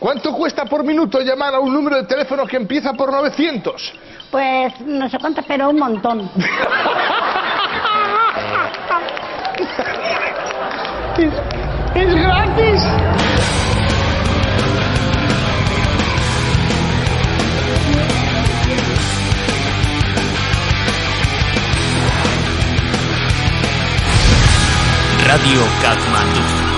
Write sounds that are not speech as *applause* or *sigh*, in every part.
¿Cuánto cuesta por minuto llamar a un número de teléfono que empieza por 900? Pues no sé cuánto, pero un montón. ¡Es, es gratis! Radio Katmandú.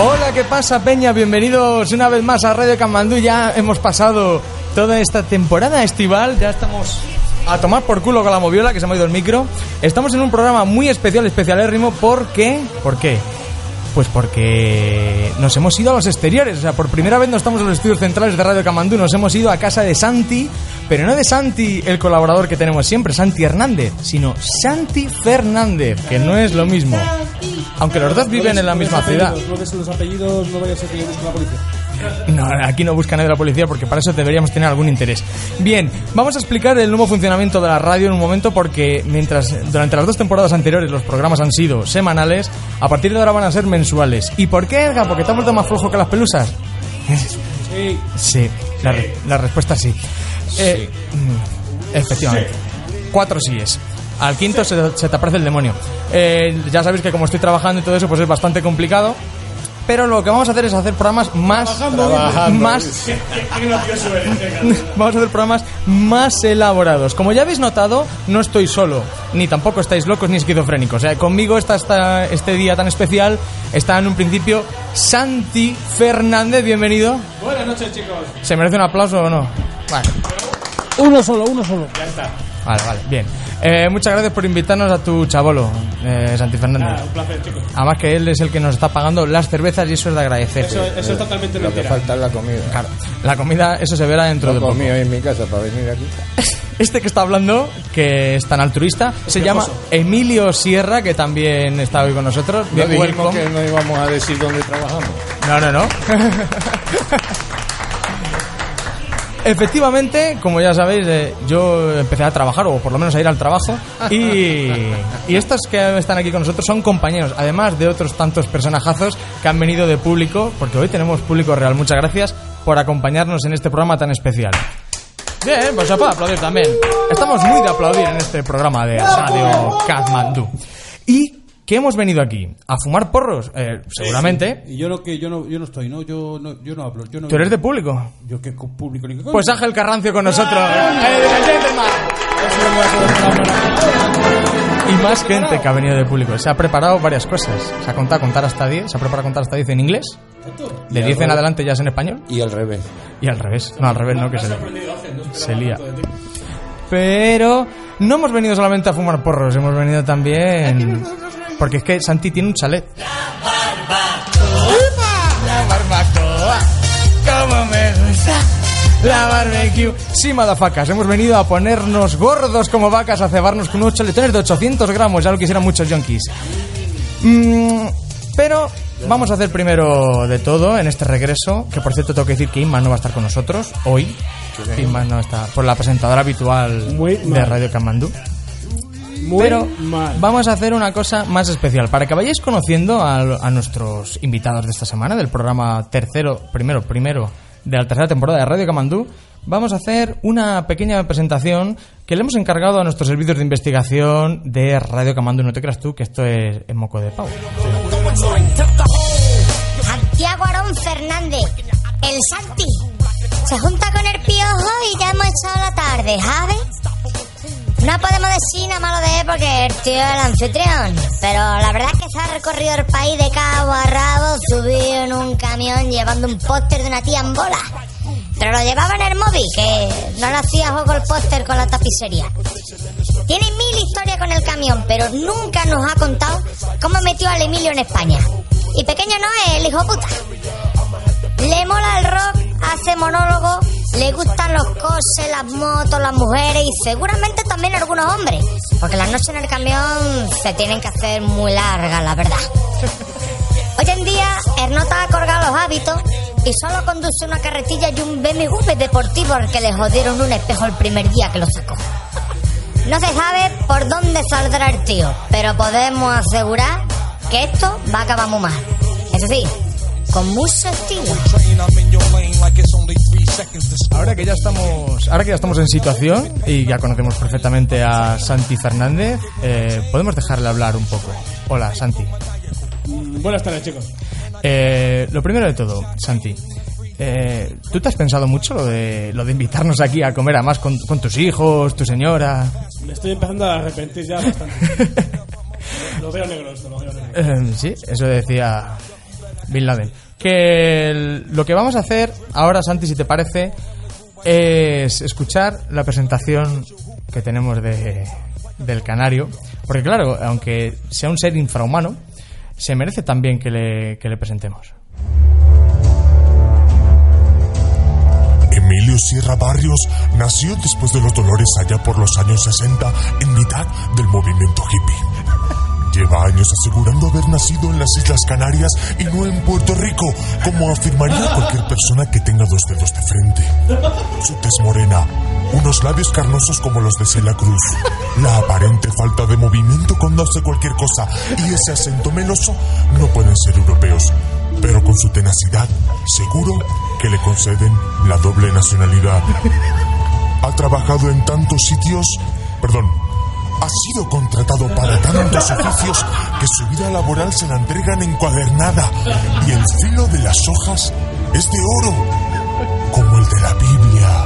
Hola, ¿qué pasa, Peña? Bienvenidos una vez más a Radio Camandú. Ya hemos pasado toda esta temporada estival, ya estamos a tomar por culo con la moviola que se me ha ido el micro. Estamos en un programa muy especial, especialérrimo, ¿por qué? ¿Por qué? Pues porque nos hemos ido a los exteriores, o sea, por primera vez no estamos en los estudios centrales de Radio Camandú, nos hemos ido a casa de Santi, pero no de Santi, el colaborador que tenemos siempre, Santi Hernández, sino Santi Fernández, que no es lo mismo. Aunque los dos viven en la misma ciudad. No a la policía. No, aquí no busca nadie de la policía porque para eso deberíamos tener algún interés. Bien, vamos a explicar el nuevo funcionamiento de la radio en un momento porque mientras durante las dos temporadas anteriores los programas han sido semanales, a partir de ahora van a ser mensuales. ¿Y por qué, Edgar? ¿Porque te has vuelto más flojo que las pelusas? Sí, Sí, la, re- la respuesta sí. Eh, mm, efectivamente. Cuatro síes. Al quinto se, se te aparece el demonio. Eh, ya sabéis que como estoy trabajando y todo eso, pues es bastante complicado. Pero lo que vamos a hacer es hacer programas más... Más... *laughs* Vamos a hacer programas más elaborados. Como ya habéis notado, no estoy solo, ni tampoco estáis locos ni esquizofrénicos. O sea, conmigo está, está este día tan especial. Está en un principio Santi Fernández, bienvenido. Buenas noches, chicos. ¿Se merece un aplauso o no? Vale, Uno solo, uno solo. Vale, vale, bien. Eh, muchas gracias por invitarnos a tu chabolo, eh, Santi Fernández. Ah, un placer, chicos. Además que él es el que nos está pagando las cervezas y eso es de agradecer. Eso, eso es totalmente Lo que falta es la comida. Claro, la comida, eso se verá dentro de Lo poco. comí hoy en mi casa para venir aquí. *laughs* Este que está hablando, que es tan altruista, se llama. Emilio Sierra, que también está hoy con nosotros. No Bien, dijimos welcome. que no íbamos a decir dónde trabajamos. No, no, no. *laughs* Efectivamente, como ya sabéis, eh, yo empecé a trabajar, o por lo menos a ir al trabajo, y, y estos que están aquí con nosotros son compañeros, además de otros tantos personajazos que han venido de público, porque hoy tenemos público real. Muchas gracias por acompañarnos en este programa tan especial. Bien, pues se puede aplaudir también. Estamos muy de aplaudir en este programa de Radio Kathmandu. ¿Y qué hemos venido aquí? ¿A fumar porros? Eh, seguramente. Y yo no, que yo no, yo no estoy, ¿no? Yo no, yo no hablo. Yo no ¿Tú eres de público? Yo qué co- público ni. Pues Ángel Carrancio con nosotros. Eh. Y más gente que ha venido de público. Se ha preparado varias cosas. Se ha contado contar hasta 10. Se ha preparado contar hasta 10 en inglés. De 10 en adelante ya es en español. Y al revés. Y al revés. No, al revés no, que se, se lía. Pero no hemos venido solamente a fumar porros. Hemos venido también... Porque es que Santi tiene un chalet. La barbacoa, como me gusta la barbecue. Sí, madafacas, hemos venido a ponernos gordos como vacas, a cebarnos con unos chaletones de 800 gramos, ya lo quisieran muchos yonkis. Mm, pero vamos a hacer primero de todo en este regreso, que por cierto tengo que decir que Inma no va a estar con nosotros hoy. Inma no está, por la presentadora habitual de. Radio Camandú. Muy Pero mal. vamos a hacer una cosa más especial. Para que vayáis conociendo a, a nuestros invitados de esta semana, del programa tercero, primero, primero, de la tercera temporada de Radio Camandú, vamos a hacer una pequeña presentación que le hemos encargado a nuestros servicios de investigación de Radio Camandú. No te creas tú que esto es, es moco de pavo. Santiago Arón Fernández, el Santi. Se junta con el piojo y ya hemos echado la tarde, ¿sabes? No podemos decir nada malo de él porque el tío es el anfitrión. Pero la verdad es que se ha recorrido el país de cabo a rabo, subido en un camión llevando un póster de una tía en bola. Pero lo llevaba en el móvil, que no le hacía juego el póster con la tapicería. Tiene mil historias con el camión, pero nunca nos ha contado cómo metió al Emilio en España. Y pequeño no es el hijo puta. Le mola el rock, hace monólogo, le gustan los coches, las motos, las mujeres y seguramente también algunos hombres. Porque las noches en el camión se tienen que hacer muy largas, la verdad. *laughs* Hoy en día, Ernota ha colgado los hábitos y solo conduce una carretilla y un BMW deportivo al que le jodieron un espejo el primer día que lo sacó. No se sabe por dónde saldrá el tío, pero podemos asegurar que esto va a acabar muy mal. Eso sí, con mucho estilo. Ahora que ya estamos, ahora que ya estamos en situación y ya conocemos perfectamente a Santi Fernández, eh, podemos dejarle hablar un poco. Hola, Santi. Mm, Buenas tardes, chicos. Eh, lo primero de todo, Santi. eh, ¿Tú te has pensado mucho lo de, lo de invitarnos aquí a comer, además con, con tus hijos, tu señora? Me estoy empezando a arrepentir ya bastante. *laughs* lo veo negro esto, lo veo negro. Eh, sí, eso decía Bin Laden. Que lo que vamos a hacer ahora, Santi, si te parece, es escuchar la presentación que tenemos de, del canario. Porque claro, aunque sea un ser infrahumano, se merece también que le, que le presentemos. Emilio Sierra Barrios nació después de los dolores allá por los años 60 en mitad del movimiento hippie. Lleva años asegurando haber nacido en las Islas Canarias y no en Puerto Rico, como afirmaría cualquier persona que tenga dos dedos de frente. Su tez morena, unos labios carnosos como los de Celia Cruz, la aparente falta de movimiento cuando hace cualquier cosa y ese acento meloso no pueden ser europeos, pero con su tenacidad seguro que le conceden la doble nacionalidad. Ha trabajado en tantos sitios, perdón, ha sido contratado para tantos oficios que su vida laboral se la entregan encuadernada y el filo de las hojas es de oro, como el de la Biblia.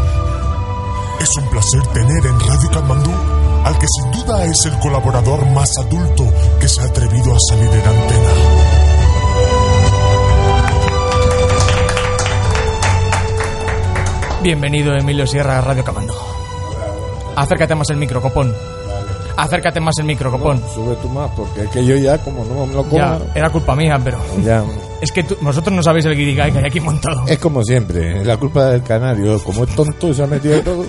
Es un placer tener en Radio Kamandú al que sin duda es el colaborador más adulto que se ha atrevido a salir en antena. Bienvenido, Emilio Sierra, a Radio Camando. Acércate más el micro, copón. Acércate más el micro, copón. Sube tú más, porque es que yo ya, como no me lo como, Ya, era culpa mía, pero... ya. Es que tú- vosotros no sabéis el guirigay que hay aquí montado. Es como siempre, la culpa del canario, como es tonto y se ha metido de todo.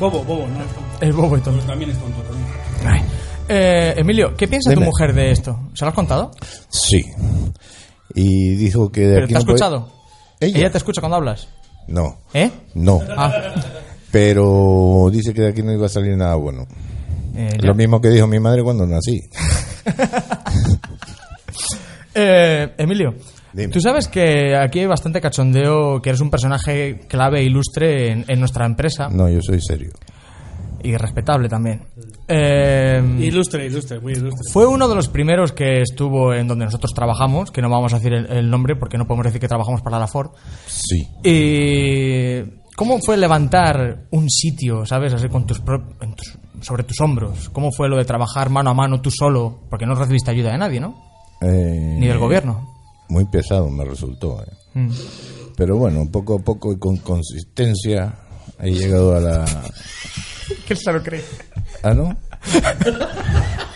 Bobo, bobo, no es tonto. El bobo y tonto. También es tonto. También. Ay. Eh, Emilio, ¿qué piensa tu mujer de esto? ¿Se lo has contado? Sí. Y dijo que de ¿Pero aquí te ha no puede- escuchado? ¿Ella? ¿Ella te escucha cuando hablas? No, ¿Eh? no. Ah, Pero dice que de aquí no iba a salir nada bueno. Eh. Lo mismo que dijo mi madre cuando nací. *laughs* Eh, Emilio, Dime. tú sabes que aquí hay bastante cachondeo, que eres un personaje clave e ilustre en, en nuestra empresa No, yo soy serio. y respetable también. Eh, Ilustre, ilustre, muy ilustre. fue uno de los primeros que estuvo en donde nosotros trabajamos, que no vamos a decir el, el nombre porque no podemos decir que trabajamos para la Ford. Sí. Y ¿Cómo fue levantar un sitio, sabes, así con tus, pro- en tus- sobre tus hombros? ¿Cómo fue lo de trabajar mano a mano tú solo? Porque no recibiste ayuda de nadie, ¿no? Eh, Ni del gobierno. Muy pesado me resultó. eh. Mm. Pero bueno, poco a poco y con consistencia he llegado a la... *laughs* ¿Qué se lo cree? ¿Ah, no? *laughs*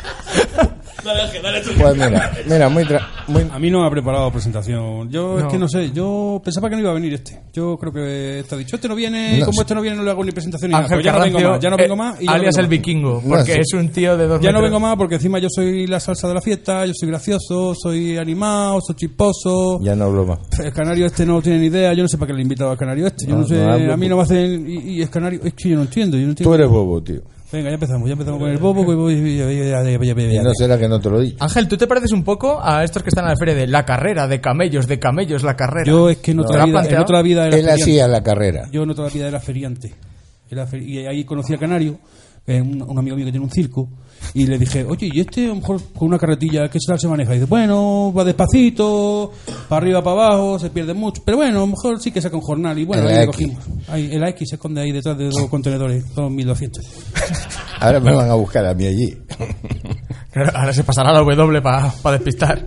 Dale, Ángel, dale tú. Pues mira, mira, muy... tra- muy A mí no me ha preparado presentación. Yo es que no sé, yo pensaba que no iba a venir este. Yo creo que está dicho, este no viene, No, como sí. este no viene no le hago ni presentación ni nada. Ángel Pues ya no vengo Carrancio, más, ya no eh, vengo más. y alias vengo el vikingo, No, porque sí. es un tío de dos Ya no vengo más porque encima yo soy la salsa de la fiesta, yo soy gracioso, soy animado, soy chisposo. Ya no hablo más. El canario este no tiene ni idea, yo no sé para qué le he invitado al canario este. Yo No, no, sé, a mí no me hacen. Y, y es canario, es que yo no entiendo, yo no entiendo. Tú eres bobo, tío. Venga, ya empezamos, ya empezamos con el bobo. Y no será que no te lo dicho. Ángel, ¿tú te pareces un poco a estos que están en la feria de la carrera, de camellos, de camellos, la carrera? Yo es que en ¿Te otra, vida, en otra vida era Él feriante. hacía la carrera. Yo en otra vida era feriante. Era fer- y ahí conocí a Canario, que es un, un amigo mío que tiene un circo, y le dije, oye, ¿y este a lo mejor con una carretilla qué tal se maneja? Y dice, bueno, va despacito, para arriba, para abajo, se pierde mucho, pero bueno, a lo mejor sí que saca un jornal. Y bueno, El ahí le X. cogimos. Ahí, el X se esconde ahí detrás de dos contenedores, dos 1200. *laughs* Ahora me van a buscar a mí allí. *laughs* Claro, Ahora se pasará la W para despistar.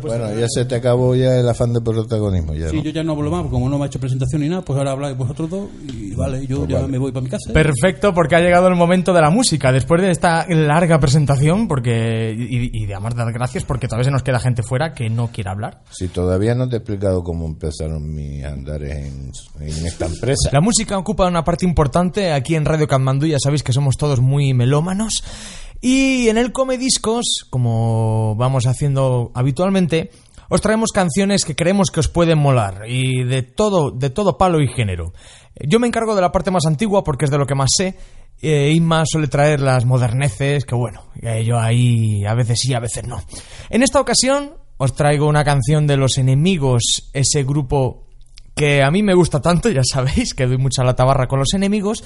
Bueno, ya se te acabó ya el afán de protagonismo. Ya, Sí, ¿no? yo ya no hablo más, porque como no me ha hecho presentación ni nada, pues ahora habláis vosotros dos y vale, yo ya me voy para mi casa. Perfecto, porque ha llegado el momento de la música. Después de esta larga presentación, porque y, y de amar dar gracias, porque todavía se nos queda gente fuera que no quiere hablar. Si todavía no te he explicado cómo empezaron mis andares en, en esta empresa. La música ocupa una parte importante aquí en Radio Katmandú, ya sabéis que somos todos muy melómanos. Y en el Come Discos, como vamos haciendo habitualmente, os traemos canciones que creemos que os pueden molar y de todo, de todo palo y género. Yo me encargo de la parte más antigua porque es de lo que más sé eh, Inma suele traer las moderneces, que bueno, eh, yo ahí a veces sí, a veces no. En esta ocasión os traigo una canción de Los Enemigos, ese grupo que a mí me gusta tanto, ya sabéis que doy mucha la tabarra con los enemigos,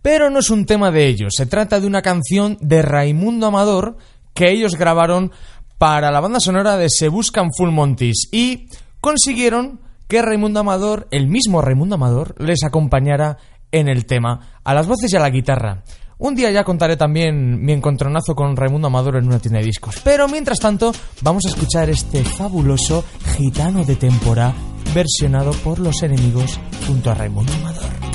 pero no es un tema de ellos, se trata de una canción de Raimundo Amador que ellos grabaron para la banda sonora de Se Buscan Full Montis y consiguieron que Raimundo Amador, el mismo Raimundo Amador, les acompañara en el tema, a las voces y a la guitarra. Un día ya contaré también mi encontronazo con Raimundo Amador en una tienda de discos. Pero mientras tanto, vamos a escuchar este fabuloso gitano de temporada versionado por los enemigos junto a Raimundo Amador.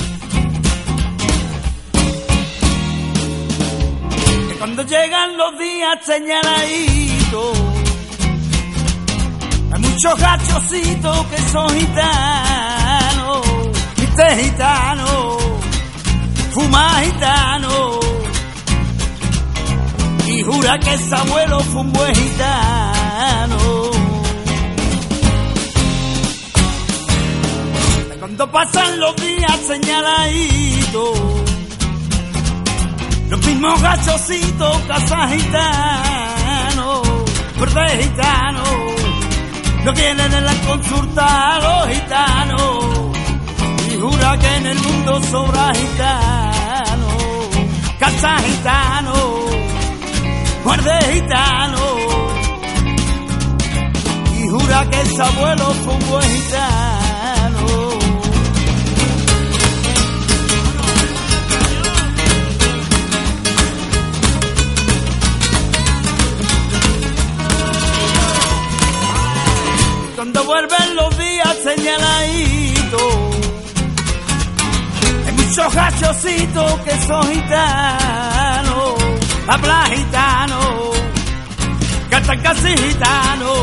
cuando llegan los días señaladitos, hay muchos gachocitos que son gitanos, viste gitano, fuma gitano, y jura que ese abuelo fue un buen gitano. Cuando pasan los días señaladitos, los mismos gachocitos, casa gitano, verde gitano, no quieren en la consulta a los gitanos, y jura que en el mundo sobra gitano, casa gitano, muerde gitano, y jura que ese abuelo fue un buen gitano. Cuando vuelven los días señaladitos, hay muchos gachocitos que son gitanos, habla gitano, cantan casi gitano,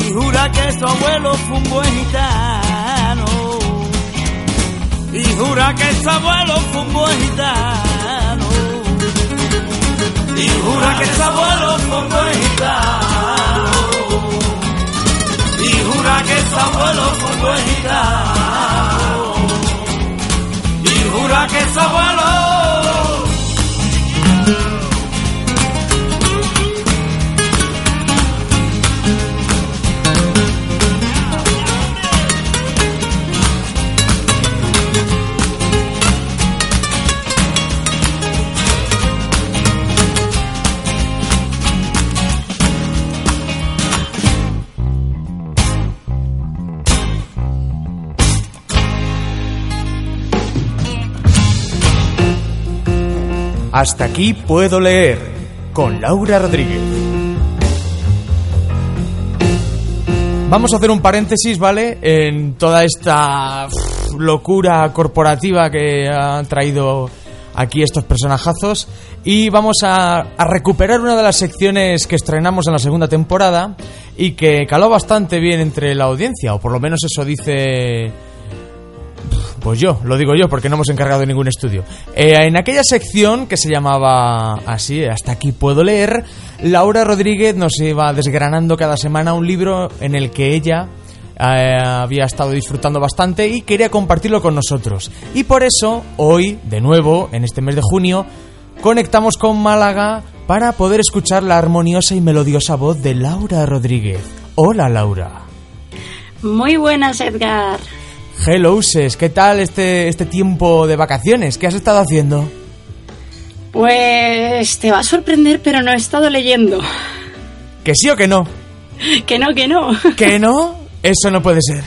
y jura que su abuelo fue un buen gitano, y jura que su abuelo fue un buen gitano, y jura que su abuelo fue un buen gitano su abuelo un buen. Y jura que su abuelo. Hasta aquí puedo leer con Laura Rodríguez. Vamos a hacer un paréntesis, ¿vale? En toda esta locura corporativa que han traído aquí estos personajazos y vamos a, a recuperar una de las secciones que estrenamos en la segunda temporada y que caló bastante bien entre la audiencia, o por lo menos eso dice pues yo, lo digo yo, porque no hemos encargado de ningún estudio. Eh, en aquella sección que se llamaba así, hasta aquí puedo leer, Laura Rodríguez nos iba desgranando cada semana un libro en el que ella eh, había estado disfrutando bastante y quería compartirlo con nosotros. Y por eso, hoy, de nuevo, en este mes de junio, conectamos con Málaga para poder escuchar la armoniosa y melodiosa voz de Laura Rodríguez. Hola, Laura. Muy buenas, Edgar. Hello, Ses, ¿qué tal este, este tiempo de vacaciones? ¿Qué has estado haciendo? Pues te va a sorprender, pero no he estado leyendo. ¿Que sí o que no? Que no, que no. ¿Que no? *laughs* Eso no puede ser.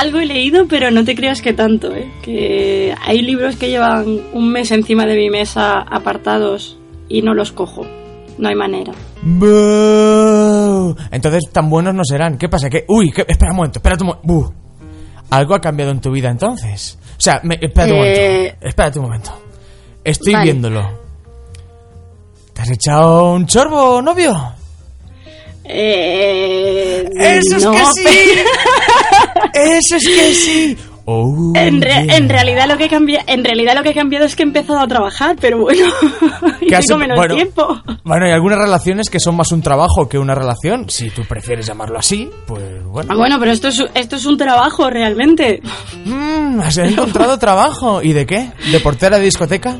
Algo he leído, pero no te creas que tanto, ¿eh? Que hay libros que llevan un mes encima de mi mesa apartados y no los cojo. No hay manera. Boo. Entonces tan buenos no serán. ¿Qué pasa? ¿Qué? Uy, espera un momento, espera un momento. ¿Algo ha cambiado en tu vida entonces? O sea, me, espérate un Eh, momento. Espérate un momento. Estoy vale. viéndolo. ¿Te has echado un chorbo, novio? Eh, ¡Eso es que sí! ¡Eso es que sí! Oh, En, re- yeah. en realidad lo que cambia, en realidad lo que he cambiado es que he empezado a trabajar, pero bueno, *laughs* y tengo menos bueno, tiempo. Bueno, hay algunas relaciones que son más un trabajo que una relación. Si tú prefieres llamarlo así, pues bueno. Ah, bueno, pero esto es, esto es un trabajo realmente. Mm, has *laughs* encontrado trabajo. ¿Y de qué? ¿De portera de discoteca?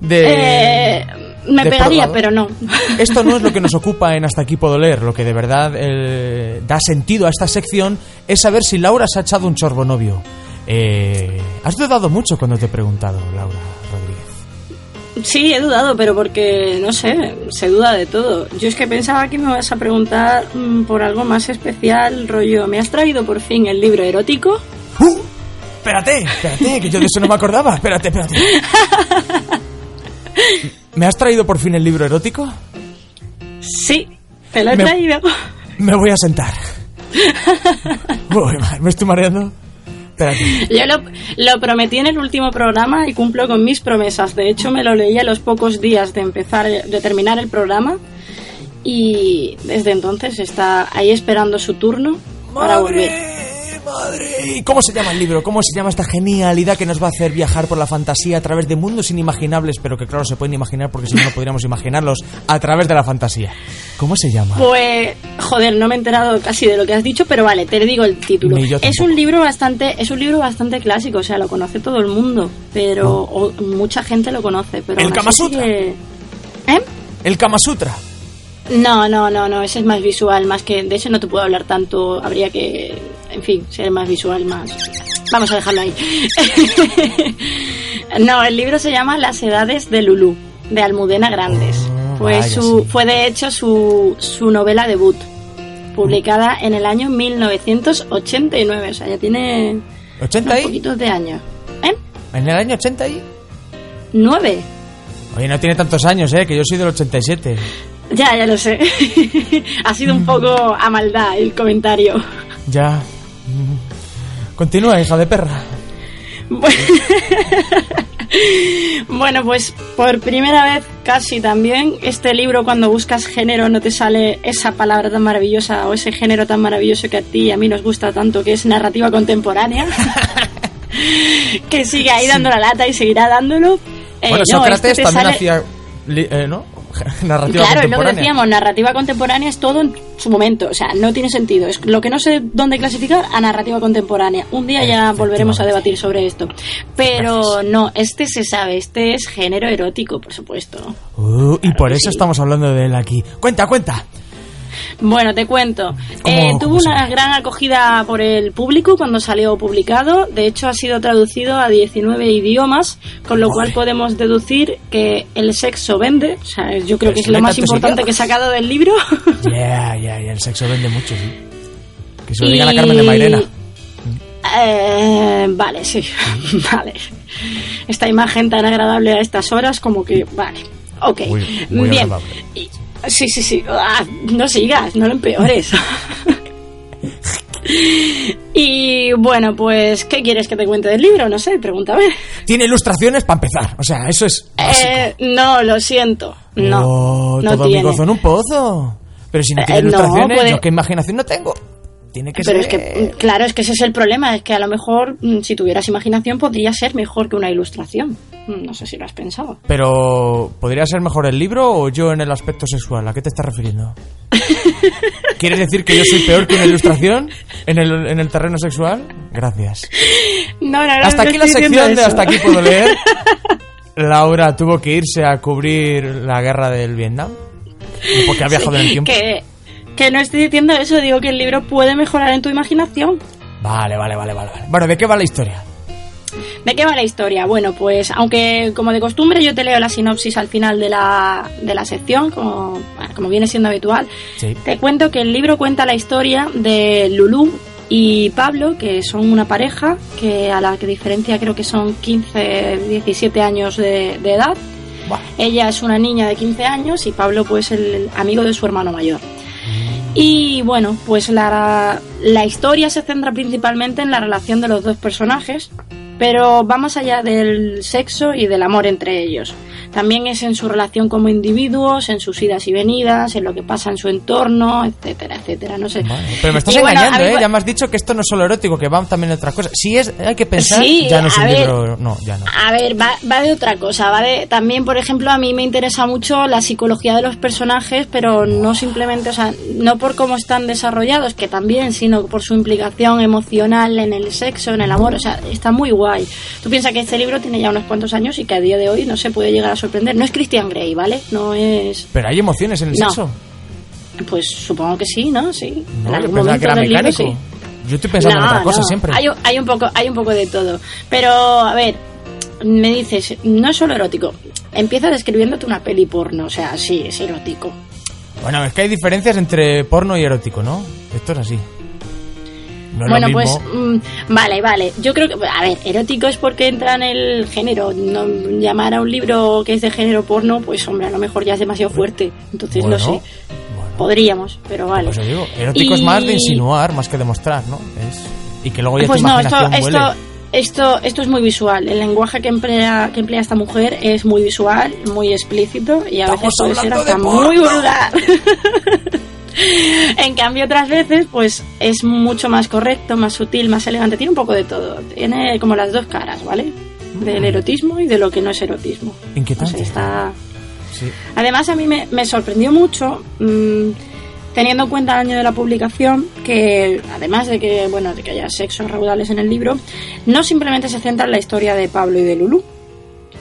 De... Eh, me pegaría, pero no. Esto no es lo que nos *laughs* ocupa en Hasta aquí puedo leer. Lo que de verdad eh, da sentido a esta sección es saber si Laura se ha echado un chorbo novio. Eh, has dudado mucho cuando te he preguntado, Laura Rodríguez. Sí, he dudado, pero porque, no sé, se duda de todo. Yo es que pensaba que me vas a preguntar mm, por algo más especial, rollo, ¿me has traído por fin el libro erótico? ¡Uh! Espérate, espérate, que yo de eso no me acordaba. Espérate, espérate. *laughs* ¿Me has traído por fin el libro erótico? Sí, te lo he Me- traído. Me voy a sentar. *laughs* Uy, me estoy mareando. Espérate. *laughs* Yo lo, lo prometí en el último programa y cumplo con mis promesas. De hecho, me lo leí a los pocos días de empezar, de terminar el programa y desde entonces está ahí esperando su turno para volver. Madre. ¿Y cómo se llama el libro? ¿Cómo se llama esta genialidad que nos va a hacer viajar por la fantasía a través de mundos inimaginables, pero que claro se pueden imaginar porque si no no podríamos imaginarlos a través de la fantasía? ¿Cómo se llama? Pues, joder, no me he enterado casi de lo que has dicho, pero vale, te digo el título. Es un libro bastante, es un libro bastante clásico, o sea, lo conoce todo el mundo, pero o- mucha gente lo conoce, pero ¿El Kama Sutra? ¿Eh? El Kama Sutra. No, no, no, no, ese es más visual, más que de ese no te puedo hablar tanto, habría que, en fin, ser más visual, más. Vamos a dejarlo ahí. *laughs* no, el libro se llama Las edades de Lulú, de Almudena Grandes. Fue Ah, vaya, su, sí. fue de hecho su, su novela debut, publicada en el año 1989, o sea, ya tiene 80 unos y poquitos de años. ¿Eh? en el año 80 y ¿Nueve? Oye, no tiene tantos años, eh, que yo soy del 87. Ya, ya lo sé. *laughs* ha sido un poco a maldad el comentario. Ya. *laughs* Continúa, hija de perra. *laughs* Bueno, pues por primera vez casi también este libro cuando buscas género no te sale esa palabra tan maravillosa o ese género tan maravilloso que a ti y a mí nos gusta tanto que es narrativa contemporánea. *laughs* que sigue ahí dando la lata y seguirá dándolo. Eh, bueno, no, Sócrates este te también sale- hacía. eh, ¿No? *laughs* Narrativa Claro, es lo que contemporánea. decíamos, narrativa contemporánea es todo en su momento, o sea, no tiene sentido. Es lo que no sé dónde clasificar a narrativa contemporánea. Un día ya volveremos a debatir sobre esto. Pero no, este se sabe, este es género erótico, por supuesto. Uh, y por eso sí. estamos hablando de él aquí. Cuenta, cuenta. Bueno, te cuento. ¿Cómo- Eh, tuvo una gran acogida por el público cuando salió publicado. De hecho, ha sido traducido a 19 idiomas, con lo cual podemos deducir que el sexo vende. O sea, yo creo que es lo más importante idiomas. que he sacado del libro. *laughs* Ya, ya, ya. El sexo vende mucho, sí. Que se lo digan a Carmen de Mairena. Eh, vale, sí. *laughs* vale. Esta imagen tan agradable a estas horas como que... Vale. Ok. Muy- muy Bien. agradable. Sí, sí, sí. Ah, no sigas, no lo empeores. *laughs* y bueno, pues, ¿qué quieres que te cuente del libro? No sé, pregúntame. Tiene ilustraciones para empezar. O sea, eso es. Eh, no, lo siento. No. Oh, no todo mi gozo en un pozo. Pero si no Eh, tiene no, ilustraciones, puede- yo qué imaginación no tengo. Tiene que Pero ser. es que, claro, es que ese es el problema, es que a lo mejor mm, si tuvieras imaginación podría ser mejor que una ilustración. No sé si lo has pensado. Pero, ¿podría ser mejor el libro o yo en el aspecto sexual? ¿A qué te estás refiriendo? *laughs* ¿Quieres decir que yo soy peor que una ilustración en el, en el terreno sexual? Gracias. No, no, no, Hasta aquí la sección de. Hasta aquí puedo leer. *laughs* Laura tuvo que irse a cubrir la guerra del Vietnam. Porque ha viajado en el tiempo. Que, que no estoy diciendo eso, digo que el libro puede mejorar en tu imaginación. Vale, vale, vale. vale. Bueno, ¿de qué va la historia? ¿De qué va la historia? Bueno, pues aunque como de costumbre yo te leo la sinopsis al final de la, de la sección, como, bueno, como viene siendo habitual, Sí. te cuento que el libro cuenta la historia de Lulú y Pablo, que son una pareja, que a la que diferencia creo que son 15, 17 años de, de edad. Ella es una niña de 15 años y Pablo pues el amigo de su hermano mayor. Y bueno, pues la, la historia se centra principalmente en la relación de los dos personajes, pero va más allá del sexo y del amor entre ellos. También es en su relación como individuos, en sus idas y venidas, en lo que pasa en su entorno, etcétera, etcétera, no sé. Pero me estás Y bueno, engañando, mí- ¿eh? Ya me has dicho que esto no es solo erótico, que van también otras cosas. Si es, hay que pensar, Sí, ya no es a un ver. libro. No, ya no. A ver, va, va de otra cosa, va de... También, por ejemplo, a mí me interesa mucho la psicología de los personajes, pero no simplemente, o sea, no por cómo están desarrollados, que también, sino por su implicación emocional en el sexo, en el amor, o sea, está muy guay. Tú piensas que este libro tiene ya unos cuantos años y que a día de hoy no se puede llegar a sorprender. No es Christian Grey, ¿vale? No es... Pero hay emociones en el No. sexo. Pues supongo que sí, ¿no? Sí. No, en yo algún pensaba que era momento libro, mecánico. sí. Yo estoy pensando en otra cosa no. siempre. Hay, un- hay un poco, hay un poco de todo. Pero, a ver, me dices, no es solo erótico. Empieza describiéndote una peli porno, o sea, sí, es erótico. Bueno, es que hay diferencias entre porno y erótico, ¿no? Esto es así. No bueno, pues, mm, vale, vale. Yo creo que, a ver, erótico es porque entra en el género. No, llamar a un libro que es de género porno, pues, hombre, a lo mejor ya es demasiado fuerte. Entonces, Bueno, no sé. Podríamos, pero vale. Pues yo digo, erótico es más de insinuar, más que demostrar, ¿no? Es... Y que luego ya Pues tu no, esto, esto, esto, esto es muy visual. El lenguaje que emplea, que emplea esta mujer es muy visual, muy explícito y a veces puede ser hasta muy vulgar. *laughs* *laughs* en cambio, otras veces, pues es mucho más correcto, más sutil, más elegante. Tiene un poco de todo. Tiene como las dos caras, ¿vale? Del erotismo y de lo que no es erotismo. Inquietante. No sé, está, Sí. Además, a mí me, me sorprendió mucho, mm, teniendo en cuenta el año de la publicación, que además de que, bueno, de que haya sexos raudales en el libro, no simplemente se centra en la historia de Pablo y de Lulu,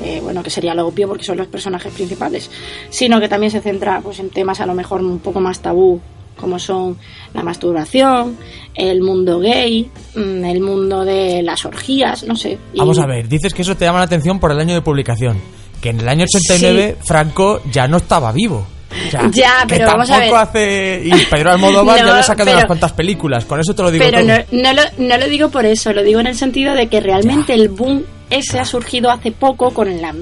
que, bueno, que sería lo obvio porque son los personajes principales, sino que también se centra pues, en temas a lo mejor un poco más tabú, como son la masturbación, el mundo gay, mm, el mundo de las orgías, no sé. Y- Vamos a ver, dices que eso te llama la atención por el año de publicación. Que en el año 89 Franco ya no estaba vivo. Ya, que pero vamos a tampoco ver. hace. Y Pedro Almodóvar ya *laughs* No, le ha sacado pero- unas cuantas películas. Con eso te lo digo Pero todo. no, no, lo, no lo digo por eso, lo digo en el sentido de que realmente el boom ese ha surgido hace poco con la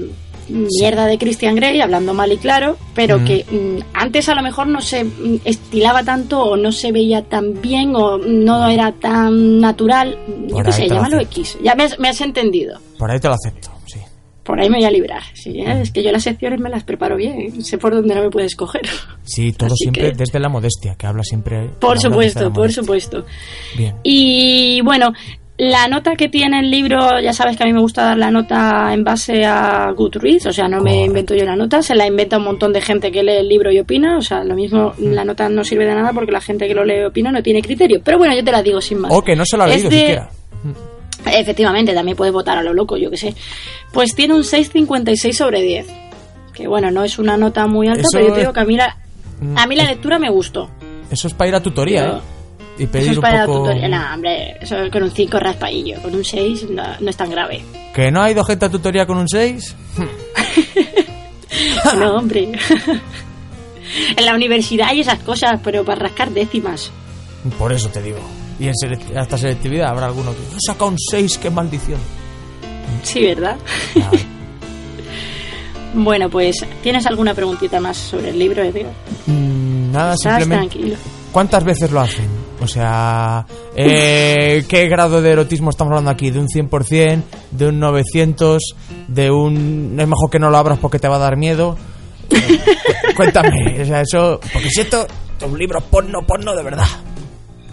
mierda de Christian Grey, hablando mal y claro, pero Mm. que mm, antes a lo mejor no se mm, estilaba tanto o no se veía tan bien o no era tan natural. Yo qué sé, llámalo. X. Ya me has, me has entendido. Por ahí te lo acepto, sí. Por ahí me voy a librar. Sí, ¿eh? es que yo las secciones me las preparo bien. Sé por dónde no me puedes coger. Sí, todo *laughs* Así siempre que- desde la modestia, que habla siempre. Por supuesto, por supuesto. Bien. Y bueno, la nota que tiene el libro, ya sabes que a mí me gusta dar la nota en base a Goodreads, o sea, no me invento yo la nota, se la inventa un montón de gente que lee el libro y opina, o sea, lo mismo, la nota no sirve de nada porque la gente que lo lee y opina no tiene criterio. Pero bueno, yo te la digo sin más. O que no se lo ha leído siquiera. Efectivamente, también puedes votar a lo loco, yo que sé. Pues tiene un 6,56 sobre 10. Que bueno, no es una nota muy alta, Eso pero yo te digo que a mí la, a mí la lectura me gustó. Eso es para ir a tutoría, ¿eh? Y pedir Eso es un para poco. la tutoría. No, hombre, eso con un 5 raspaillo. Con un 6 no, no es tan grave. ¿Que no ha ido gente a tutoría con un 6? *laughs* no, hombre. *laughs* en la universidad y esas cosas, pero para rascar décimas. Por eso te digo. Y en select- hasta selectividad habrá alguno que. "He sacado un 6, qué maldición. Sí, ¿verdad? *laughs* bueno, pues, ¿tienes alguna preguntita más sobre el libro, Edgar? Mm, nada, Estás simplemente. tranquilo. ¿Cuántas veces lo hacen? O sea, eh, ¿qué grado de erotismo estamos hablando aquí? ¿De un 100%? ¿De un 900? ¿De un... es mejor que no lo abras porque te va a dar miedo? Eh, cu- cuéntame, o sea, eso... Porque si esto es un libro porno, porno de verdad.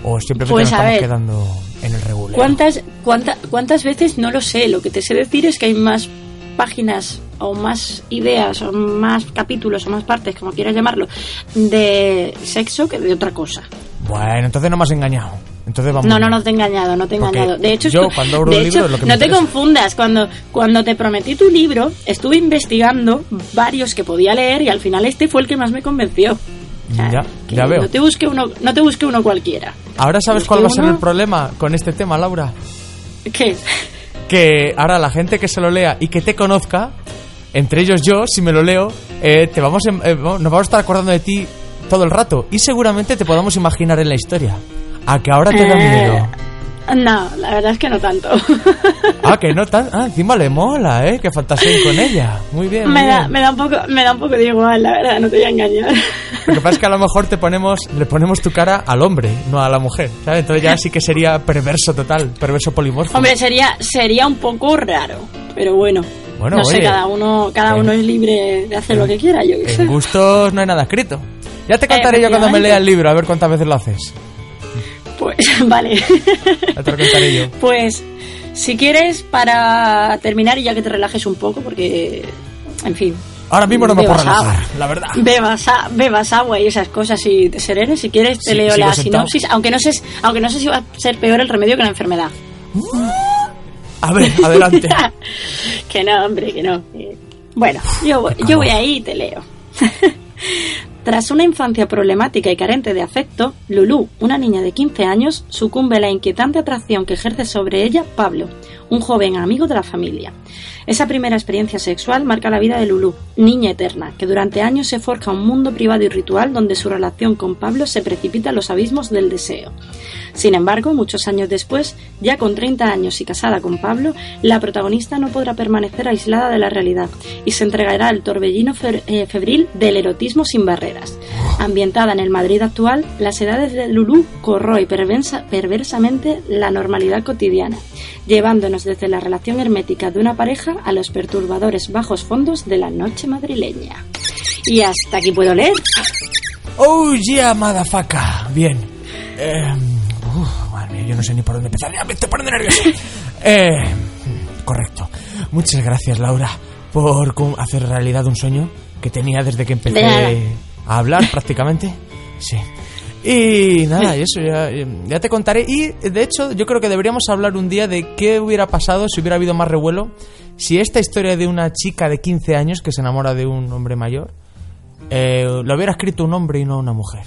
O simplemente Pues, nos estamos quedando en el regular. ¿Cuántas, cuánta- ¿Cuántas veces? No lo sé. Lo que te sé decir es que hay más páginas o más ideas o más capítulos o más partes, como quieras llamarlo, de sexo que de otra cosa. Bueno, entonces no me has engañado. Entonces vamos. No, no, no te he engañado, no te he Porque engañado. De hecho, yo cuando abro de un libro hecho, es lo que me no te confundas. Cuando, cuando te prometí tu libro, estuve investigando varios que podía leer y al final este fue el que más me convenció. Ya, ya veo. No te busque uno, no te busque uno cualquiera. Ahora sabes cuál va a ser uno- el problema con este tema, Laura. ¿Qué? que ahora la gente que se lo lea y que te conozca, entre ellos yo, si me lo leo, eh, te vamos en- eh, nos vamos a estar acordando de ti todo el rato y seguramente te podamos imaginar en la historia. A que ahora te da Eh, miedo. No, la verdad es que no tanto. *laughs* Ah, que no tan... Ah, encima le mola, ¿eh? Que fantaseen con ella. Muy bien, me, muy da, bien. me, da un poco, me da un poco de igual, la verdad, no te voy a engañar. Lo que pasa es que a lo mejor te ponemos, le ponemos tu cara al hombre, no a la mujer, ¿sabes? Entonces ya sí que sería perverso total, perverso polimorfo. Hombre, sería, sería un poco raro, pero bueno. Bueno, no sé, oye. cada uno, cada Eh. uno es libre de hacer lo que quiera, yo qué sé. En gustos no hay nada escrito. Ya te contaré yo cuando me lea el libro, a ver cuántas veces lo haces. Pues, *laughs* vale. Ya te lo contaré yo. *laughs* Pues, si quieres, para terminar y ya que te relajes un poco, porque, en fin. Ahora mismo no me puedo relajar, agua. la verdad. Bebas, a- bebas agua y esas cosas y te serenes. Si quieres, te Sí, leo la sentado. sinopsis, aunque no, sé, aunque no sé si va a ser peor el remedio que la enfermedad. A ver, adelante. *laughs* que no, hombre, que no. Eh, Bueno, yo, yo voy ahí y te leo. *laughs* Tras una infancia problemática y carente de afecto, Lulú, una niña de 15 años, sucumbe a la inquietante atracción que ejerce sobre ella Pablo, un joven amigo de la familia. Esa primera experiencia sexual marca la vida de Lulú, niña eterna, que durante años se forja un mundo privado y ritual donde su relación con Pablo se precipita a los abismos del deseo. Sin embargo, muchos años después, ya con 30 años y casada con Pablo, la protagonista no podrá permanecer aislada de la realidad y se entregará al torbellino eh, febril del erotismo sin barreras. Ambientada en el Madrid actual, las edades de Lulú corroe perversa- perversamente la normalidad cotidiana, llevándonos desde la relación hermética de una pareja a los perturbadores bajos fondos de la noche madrileña. Y hasta aquí puedo leer. Oh, yeah, motherfucker. Bien. Mía, yo no sé ni por dónde empezar. Ya me estoy poniendo nervioso. *laughs* Eh, correcto. Muchas gracias, Laura, por hacer realidad un sueño que tenía desde que empecé a hablar *laughs* prácticamente. Sí. Y nada, y eso ya, ya te contaré. Y de hecho, yo creo que deberíamos hablar un día de qué hubiera pasado si hubiera habido más revuelo. Si esta historia de una chica de 15 años que se enamora de un hombre mayor eh, lo hubiera escrito un hombre y no una mujer.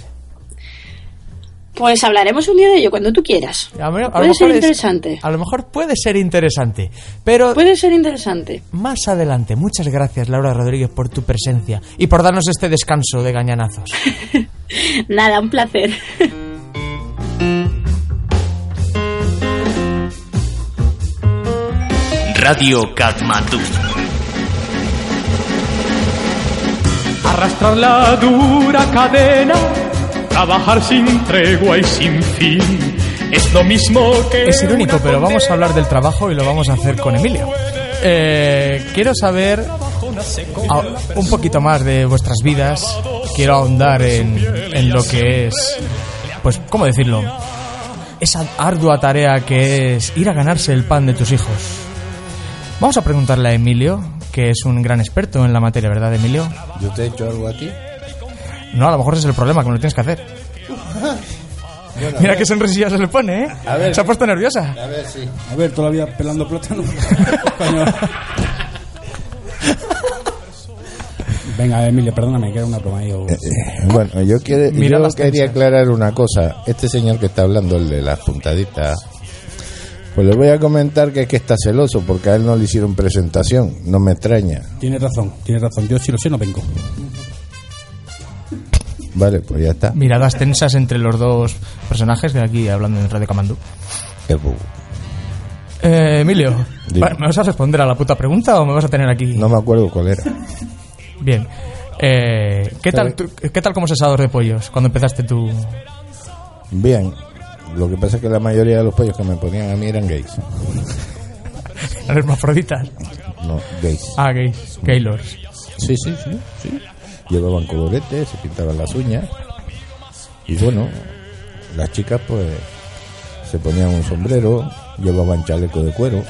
Pues hablaremos un día de ello cuando tú quieras. A ver, a lo Puede mejor ser es- interesante. a lo mejor puede ser interesante, pero Puede ser interesante. más adelante. Muchas gracias, Laura Rodríguez, por tu presencia y por darnos este descanso de gañanazos. *laughs* Nada, un placer. Radio Katmandú. Arrastrar la dura cadena, trabajar sin tregua y sin fin. Es lo mismo que. Es irónico, pero vamos a hablar del trabajo y lo vamos a hacer con Emilio. Eh, quiero saber un poquito más de vuestras vidas. Quiero ahondar en, en lo que es, pues, ¿cómo decirlo? Esa ardua tarea que es ir a ganarse el pan de tus hijos. Vamos a preguntarle a Emilio, que es un gran experto en la materia, ¿verdad, Emilio? ¿Yo te he hecho algo a ti? No, a lo mejor ese es el problema, que me lo tienes que hacer. Bueno, Mira qué sonrisilla se le pone, ¿eh? A ver. Se ha puesto nerviosa. A ver, sí. A ver, todavía pelando plátano. *laughs* Venga, Emilio, perdóname, que era una broma ahí. o- Bueno, yo, quiere- yo quería tensas. aclarar una cosa. Este señor que está hablando, el de las puntaditas, pues le voy a comentar que es que está celoso porque a él no le hicieron presentación. No me extraña. Tienes razón, tienes razón. Yo si lo sé, no vengo. Vale, pues ya está. Miradas tensas entre los dos personajes de aquí hablando en Radio Camandú. Bu- Eh, Emilio, Dime. ¿me vas a responder a la puta pregunta o me vas a tener aquí? No me acuerdo cuál era. Bien. Eh, ¿qué, tal, tú- ¿Qué tal como asador de pollos cuando empezaste tú? Bien. Lo que pasa es que la mayoría de los pollos que me ponían a mí eran gays. *laughs* Hermafroditas. No, gays. Ah, gays. Gaylords. Sí, sí, sí, sí. Llevaban coloretes, se pintaban las uñas. Y bueno, las chicas pues se ponían un sombrero, llevaban chaleco de cuero.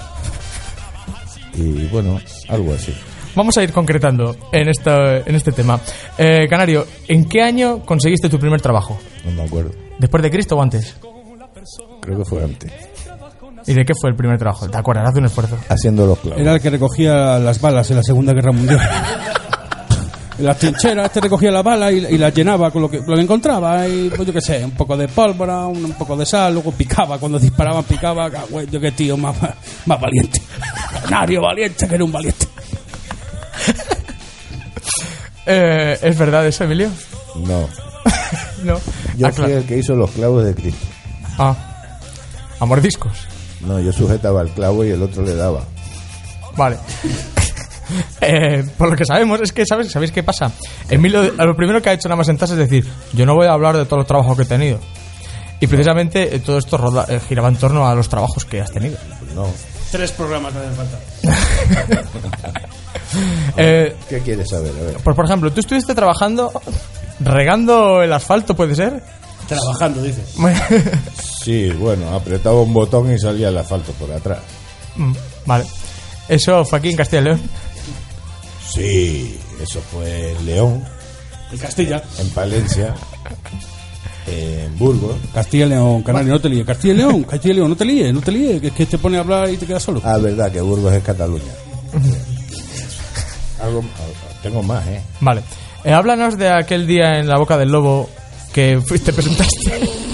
Y bueno, algo así. Vamos a ir concretando en, esta, en este tema. Eh, Canario, ¿en qué año conseguiste tu primer trabajo? No me acuerdo. ¿Después de Cristo o antes? Creo que fue antes. ¿Y de qué fue el primer trabajo? ¿Te acuerdas? Haz un esfuerzo. Haciendo los clavos. Era el que recogía las balas en la Segunda Guerra Mundial. *laughs* Las trincheras, este recogía las balas y, y las llenaba con lo que, lo que encontraba. Y, pues yo qué sé, un poco de pólvora, un, un poco de sal, luego picaba. Cuando disparaban, picaba. Ah, güey, Yo qué tío más, *laughs* más valiente. *laughs* Canario valiente, que era un valiente. *laughs* Eh, ¿Es verdad eso, Emilio? No. No. Yo Ah, fui el que hizo los clavos de Cristo. Ah. A mordiscos. No, yo sujetaba el clavo y el otro le daba. Vale. Eh, por lo que sabemos, es que ¿sabes? ¿sabéis qué pasa? Emilio, lo primero que ha hecho nada más sentarse es decir, yo no voy a hablar de todos los trabajos que he tenido. Y precisamente eh, todo esto roda- eh, giraba en torno a los trabajos que has tenido. No. Tres programas me hacen falta. *laughs* ¿Qué quieres saber? A ver. pues por ejemplo, tú estuviste trabajando regando el asfalto, ¿puede ser? Trabajando, dices. *laughs* Sí, bueno, apretaba un botón y salía el asfalto por atrás. Mm, vale. Eso fue aquí en Castilla y León. Sí, eso fue en León, En Castilla. en Palencia, en Burgos. Castilla y León, Canario, no te líes. Castilla y León, Castilla y León, no te líes, no te líes, que es que te pone a hablar y te quedas solo. Ah, verdad, que Burgos es Cataluña. *laughs* Algo, tengo más, ¿eh? Vale. Eh, háblanos de aquel día en la boca del lobo que fuiste presentaste. *laughs*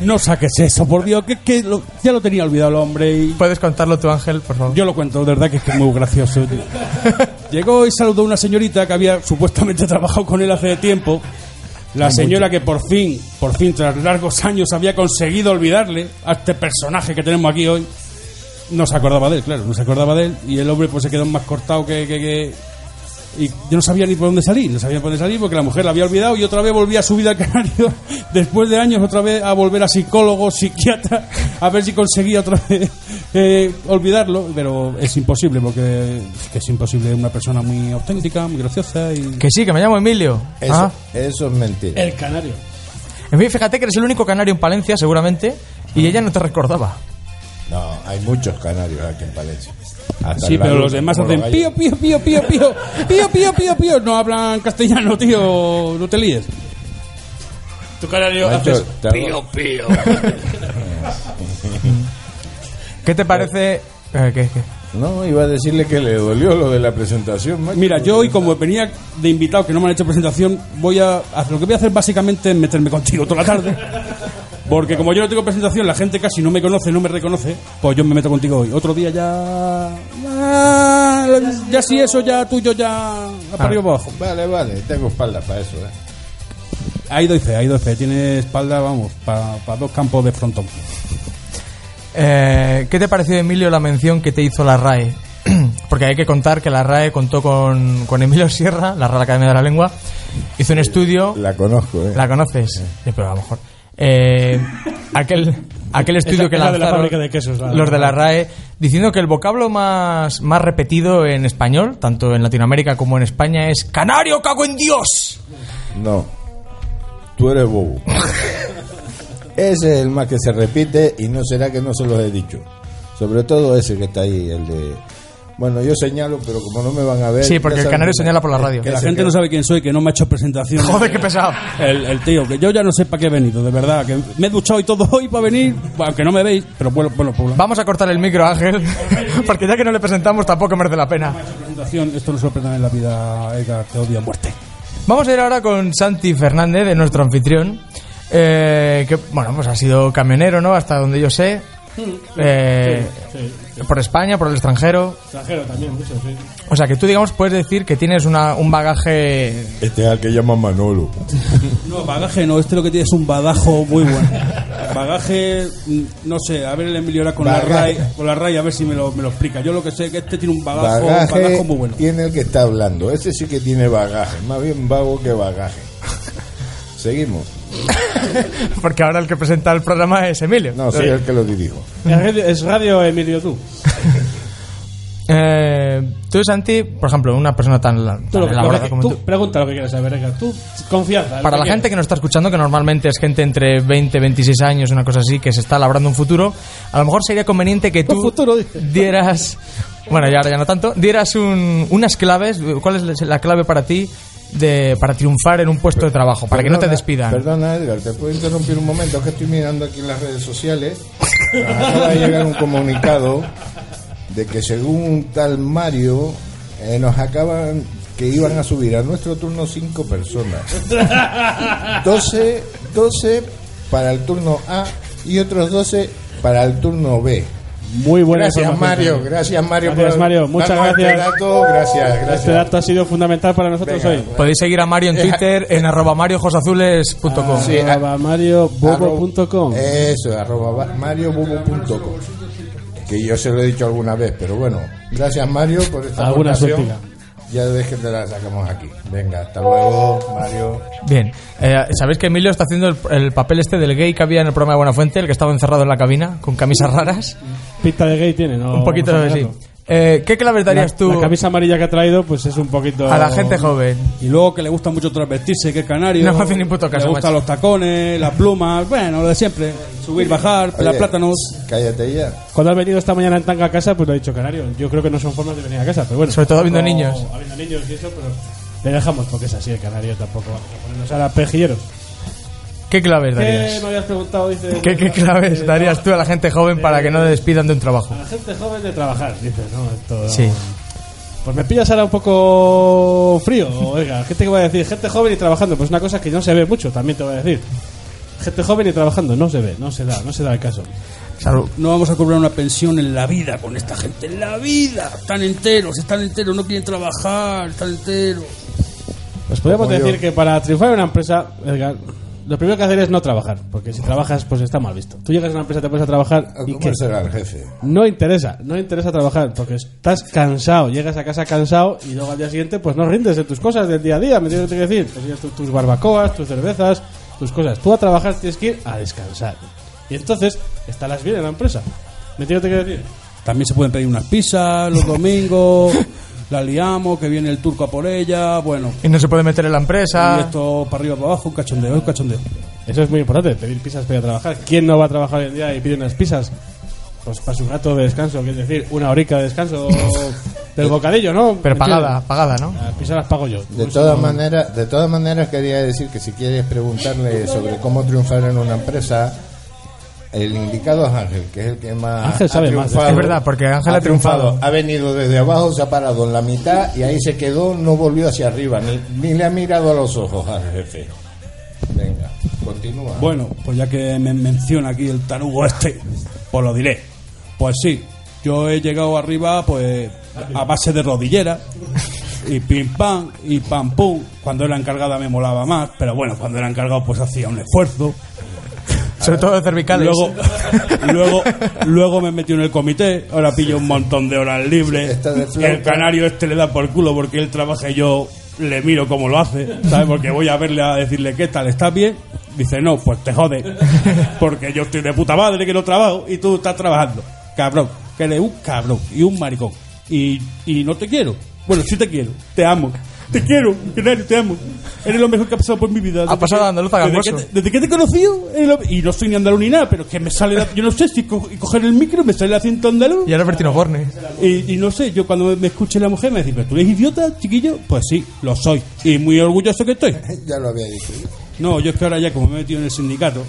No saques eso, por Dios, que, que lo- ya lo tenía olvidado el hombre y... ¿Puedes contarlo tú, Ángel, por favor? Yo lo cuento, de verdad que es que es muy gracioso. tío. *laughs* Llegó y saludó a una señorita que había supuestamente *laughs* trabajado con él hace tiempo. La señora que por fin, por fin, tras largos años, había conseguido olvidarle a este personaje que tenemos aquí hoy. No se acordaba de él, claro, no se acordaba de él. Y el hombre pues se quedó más cortado que... que- que- y yo no sabía ni por dónde salir, no sabía por dónde salir porque la mujer la había olvidado y otra vez volvía a su vida al canario *laughs* después de años otra vez a volver a psicólogo, psiquiatra, a ver si conseguía otra vez eh, olvidarlo, pero es imposible porque es que es imposible, una persona muy auténtica, muy graciosa y... Que sí, que me llamo Emilio. Eso, Ah. eso es mentira. El canario. En fin, fíjate que eres el único canario en Palencia, seguramente, y ella no te recordaba. No, hay muchos canarios aquí en Palencia. Hasta Sí, pero luz, los demás hacen pío, pío, pío, pío, pío, pío, pío, pío, pío, no hablan castellano, tío, no te líes. Tu canario Macho, haces pío, pío. *laughs* ¿Qué te parece? Eh, ¿qué, qué? No, iba a decirle que le dolió lo de la presentación. macho. Mira, yo hoy como venía de invitado que no me han hecho presentación, voy a hacer- lo que voy a hacer básicamente es meterme contigo toda la tarde. Porque como yo no tengo presentación, la gente casi no me conoce, no me reconoce, pues yo me meto contigo hoy. Otro día ya ya, ya si eso ya tuyo ya para arriba para abajo. Vale, vale, tengo espalda para eso, ¿eh? Ahí doy fe, ahí doy fe. Tiene espalda, vamos, para dos campos de frontón. Eh, ¿Qué te pareció, Emilio, la mención que te hizo la RAE? *clears throat* Porque hay que contar que la RAE contó con, con Emilio Sierra, la Real Academia de la Lengua, hizo un estudio... La conozco, ¿eh? ¿La conoces? Sí, pero a lo mejor. Eh, aquel, aquel estudio Esa- que de la lanzaron fábrica de quesos, la- los de la RAE diciendo que el vocablo más, más repetido en español, tanto en Latinoamérica como en España, es ¡Canario, cago en Dios! No. Tú eres bobo. ese *laughs* es el más que se repite y no será que no se los he dicho. Sobre todo ese que está ahí, el de... Bueno, yo señalo, pero como no me van a ver... Sí, porque el canario que- señala por la radio. Que la gente no sabe quién soy, que no me ha hecho presentación. *laughs* Joder, qué pesado. El, el tío, que yo ya no sé para qué he venido, de verdad. Que me he duchado y todo hoy para venir, aunque no me veis, pero bueno, bueno, pues, Vamos a cortar el micro, Ángel, *laughs* porque ya que no le presentamos tampoco merece la pena. presentación, esto no se lo en la vida, Edgar, te odio a muerte. Vamos a ir ahora con Santi Fernández, de nuestro anfitrión, eh, que, bueno, pues ha sido camionero, ¿no? Hasta donde yo sé. Eh, Por España, por el extranjero. Extranjero también, mucho, sí. O sea, que tú, digamos, puedes decir que tienes una, un bagaje... Este es al que llaman Manolo. *laughs* No, bagaje no, este lo que tiene es un badajo muy bueno. Bagaje, no sé, a ver el Emilio ahora con la. RAI, con la RAI a ver si me lo, me lo explica. Yo lo que sé es que este tiene un bagajo, Bagaje badajo muy bueno. tiene el que está hablando. Ese sí que tiene bagaje. Más bien vago que bagaje. Seguimos. *laughs* Porque ahora el que presenta el programa es Emilio. No, soy el que lo dirijo. Es radio Emilio tú. *laughs* Eh, tú, Santi, por ejemplo, una persona tan, tan Tú, lo que- lo elaborada que- como tú tú... pregunta lo que quieras saber, Edgar. Tú, confianza. Para la gente que nos está escuchando, que normalmente es gente entre 20 y 26 años, una cosa así, que se está labrando un futuro, a lo mejor sería conveniente que tú futuro, dieras, bueno, ya ahora ya no tanto, dieras un- unas claves, ¿cuál es la clave para ti de, para triunfar en un puesto de trabajo, para que no te despidan? Perdona, Edgar, ¿te puedo interrumpir un momento? Es que estoy mirando aquí en las redes sociales. Acaba de llegar un comunicado de que según un tal Mario, eh, nos acaban que iban a subir a nuestro turno cinco personas. 12, 12 para el turno A y otros 12 para el turno B. Muy buena Gracias, información Mario. Gracias, Mario. Gracias, por Mario. Muchas este gracias. dato. Gracias, gracias. Este dato ha sido fundamental para nosotros Venga, hoy. Podéis seguir a Mario en Twitter en arroba mariojosazules.com. Sí, Arroba mariobobo.com. Eso, arroba ba- mariobobo.com. Que yo se lo he dicho alguna vez, pero bueno. Gracias, Mario, por esta Alguna. Ya ves que te la sacamos aquí. Venga, hasta luego, Mario. Bien, eh, ¿sabéis que Emilio está haciendo el, el papel este del gay que había en el programa de Buenafuente, el que estaba encerrado en la cabina con camisas raras? Pinta de gay tiene, ¿no? Un poquito de sí. Eh, ¿Qué claves darías la, tú La camisa amarilla que ha traído, pues es un poquito. a la gente joven? Y luego que le gusta mucho transvestirse, que es canario. No me hace ni puto caso, Le gustan los tacones, las plumas, bueno, lo de siempre. Subir, bajar, pelar plátanos. Cállate ya. Cuando has venido esta mañana en tanga a casa, pues lo ha dicho Canario. Yo creo que no son formas de venir a casa, pero bueno. Sobre todo habiendo niños. Habiendo niños y eso, pero le dejamos porque es así el Canario tampoco. Vamos a ponernos ahora pejilleros. ¿Qué claves ¿Qué darías? me habías preguntado? Dice, ¿Qué, qué claves Eh, darías tú a la gente joven para que no le despidan de un trabajo? A la gente joven de trabajar, dices, ¿no? Esto- Sí. Pues me pillas ahora un poco frío. Oiga, gente que voy a decir, gente joven y trabajando, pues una cosa que no se ve mucho, también te voy a decir. Gente joven y trabajando, no se ve, no se da, no se da el caso. Salud. No vamos a cobrar una pensión en la vida con esta gente. En la vida. Están enteros, están enteros, no quieren trabajar, están enteros. Pues podemos Como decir yo. que para triunfar en una empresa, Edgar, lo primero que hacer es no trabajar, porque si trabajas, pues está mal visto. Tú llegas a una empresa, te pones a trabajar y ¿Cómo será el jefe? No interesa, no interesa trabajar, porque estás cansado, llegas a casa cansado y luego al día siguiente pues no rindes en tus cosas del día a día, ¿me entiendes lo que decir? Pues tienes tus, tus barbacoas, tus cervezas, tus cosas. Tú a trabajar tienes que ir a descansar. Y entonces estarás bien en la empresa. ¿Me entiendes lo que decir? También se pueden pedir unas pizzas los domingos. *laughs* la liamos, que viene el turco a por ella. Bueno, Y no se puede meter en la y empresa. esto para arriba, para abajo, un cachondeo, un cachondeo. Eso es muy importante, pedir pizzas para ir a trabajar. ¿Quién no va a trabajar hoy en día y pide unas pizzas? Pues para su rato de descanso, es decir, una horica de descanso *laughs* del bocadillo, ¿no? Pero ¿Me pagada, entiendes? pagada, ¿no? Las pizzas las pago yo. De todas maneras, de todas maneras quería decir que si quieres preguntarle sobre cómo triunfar en una empresa, el indicado es Ángel, que es el que más Ángel sabe ha más, triunfado. es verdad, porque Ángel ha triunfado. Ha venido desde abajo, se ha parado en la mitad y ahí se quedó, no volvió hacia arriba, ni, ni le ha mirado a los ojos al jefe. Venga, continúa. Bueno, pues ya que me menciona aquí el tarugo este, pues lo diré. Pues sí, yo he llegado arriba pues a base de rodillera y pim pam y pam pum. Cuando era encargada me molaba más, pero bueno, cuando era encargado pues hacía un esfuerzo. Sobre todo de cervicales. Luego, luego, luego me metí en el comité, ahora pillo un montón de horas libres. El canario este le da por culo porque él trabaja y yo le miro cómo lo hace, ¿sabes? Porque voy a verle a decirle, ¿qué tal? ¿Estás bien? Dice, no, pues te jode. Porque yo estoy de puta madre que no trabajo y tú estás trabajando. Cabrón, que eres un cabrón y un maricón. Y, y no te quiero. Bueno, sí te quiero, te amo. Te quiero, canario, te amo. Eres lo mejor que ha pasado por mi vida. Ha pasado de andaluz a desde que te- desde que te he conocido, y no soy ni andaluz ni nada, pero que me sale, la- yo no sé si co- y coger el micro me sale el acento andaluz. Y ahora Bertino Borne. Y, y no sé, yo cuando me escuche la mujer me dice, ¿pero tú eres idiota, chiquillo? Pues sí, lo soy. Y muy orgulloso que estoy. *laughs* Ya lo había dicho. No, yo es que ahora ya como me he metido en el sindicato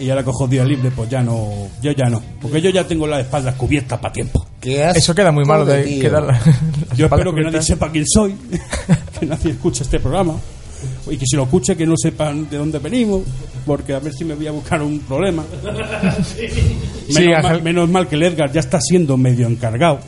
y ahora cojo días libres, pues ya no, yo ya no. Porque yo ya tengo las espaldas cubiertas para tiempo. ¿Qué asco Eso queda muy malo de tío. quedar la- *laughs* Yo espero que nadie sepa quién soy, *laughs* que nadie escuche este programa. Y que si lo escuche, que no sepan de dónde venimos, porque a ver si me voy a buscar un problema. *laughs* Sí, Menos, mal, menos mal que el Edgar ya está siendo medio encargado.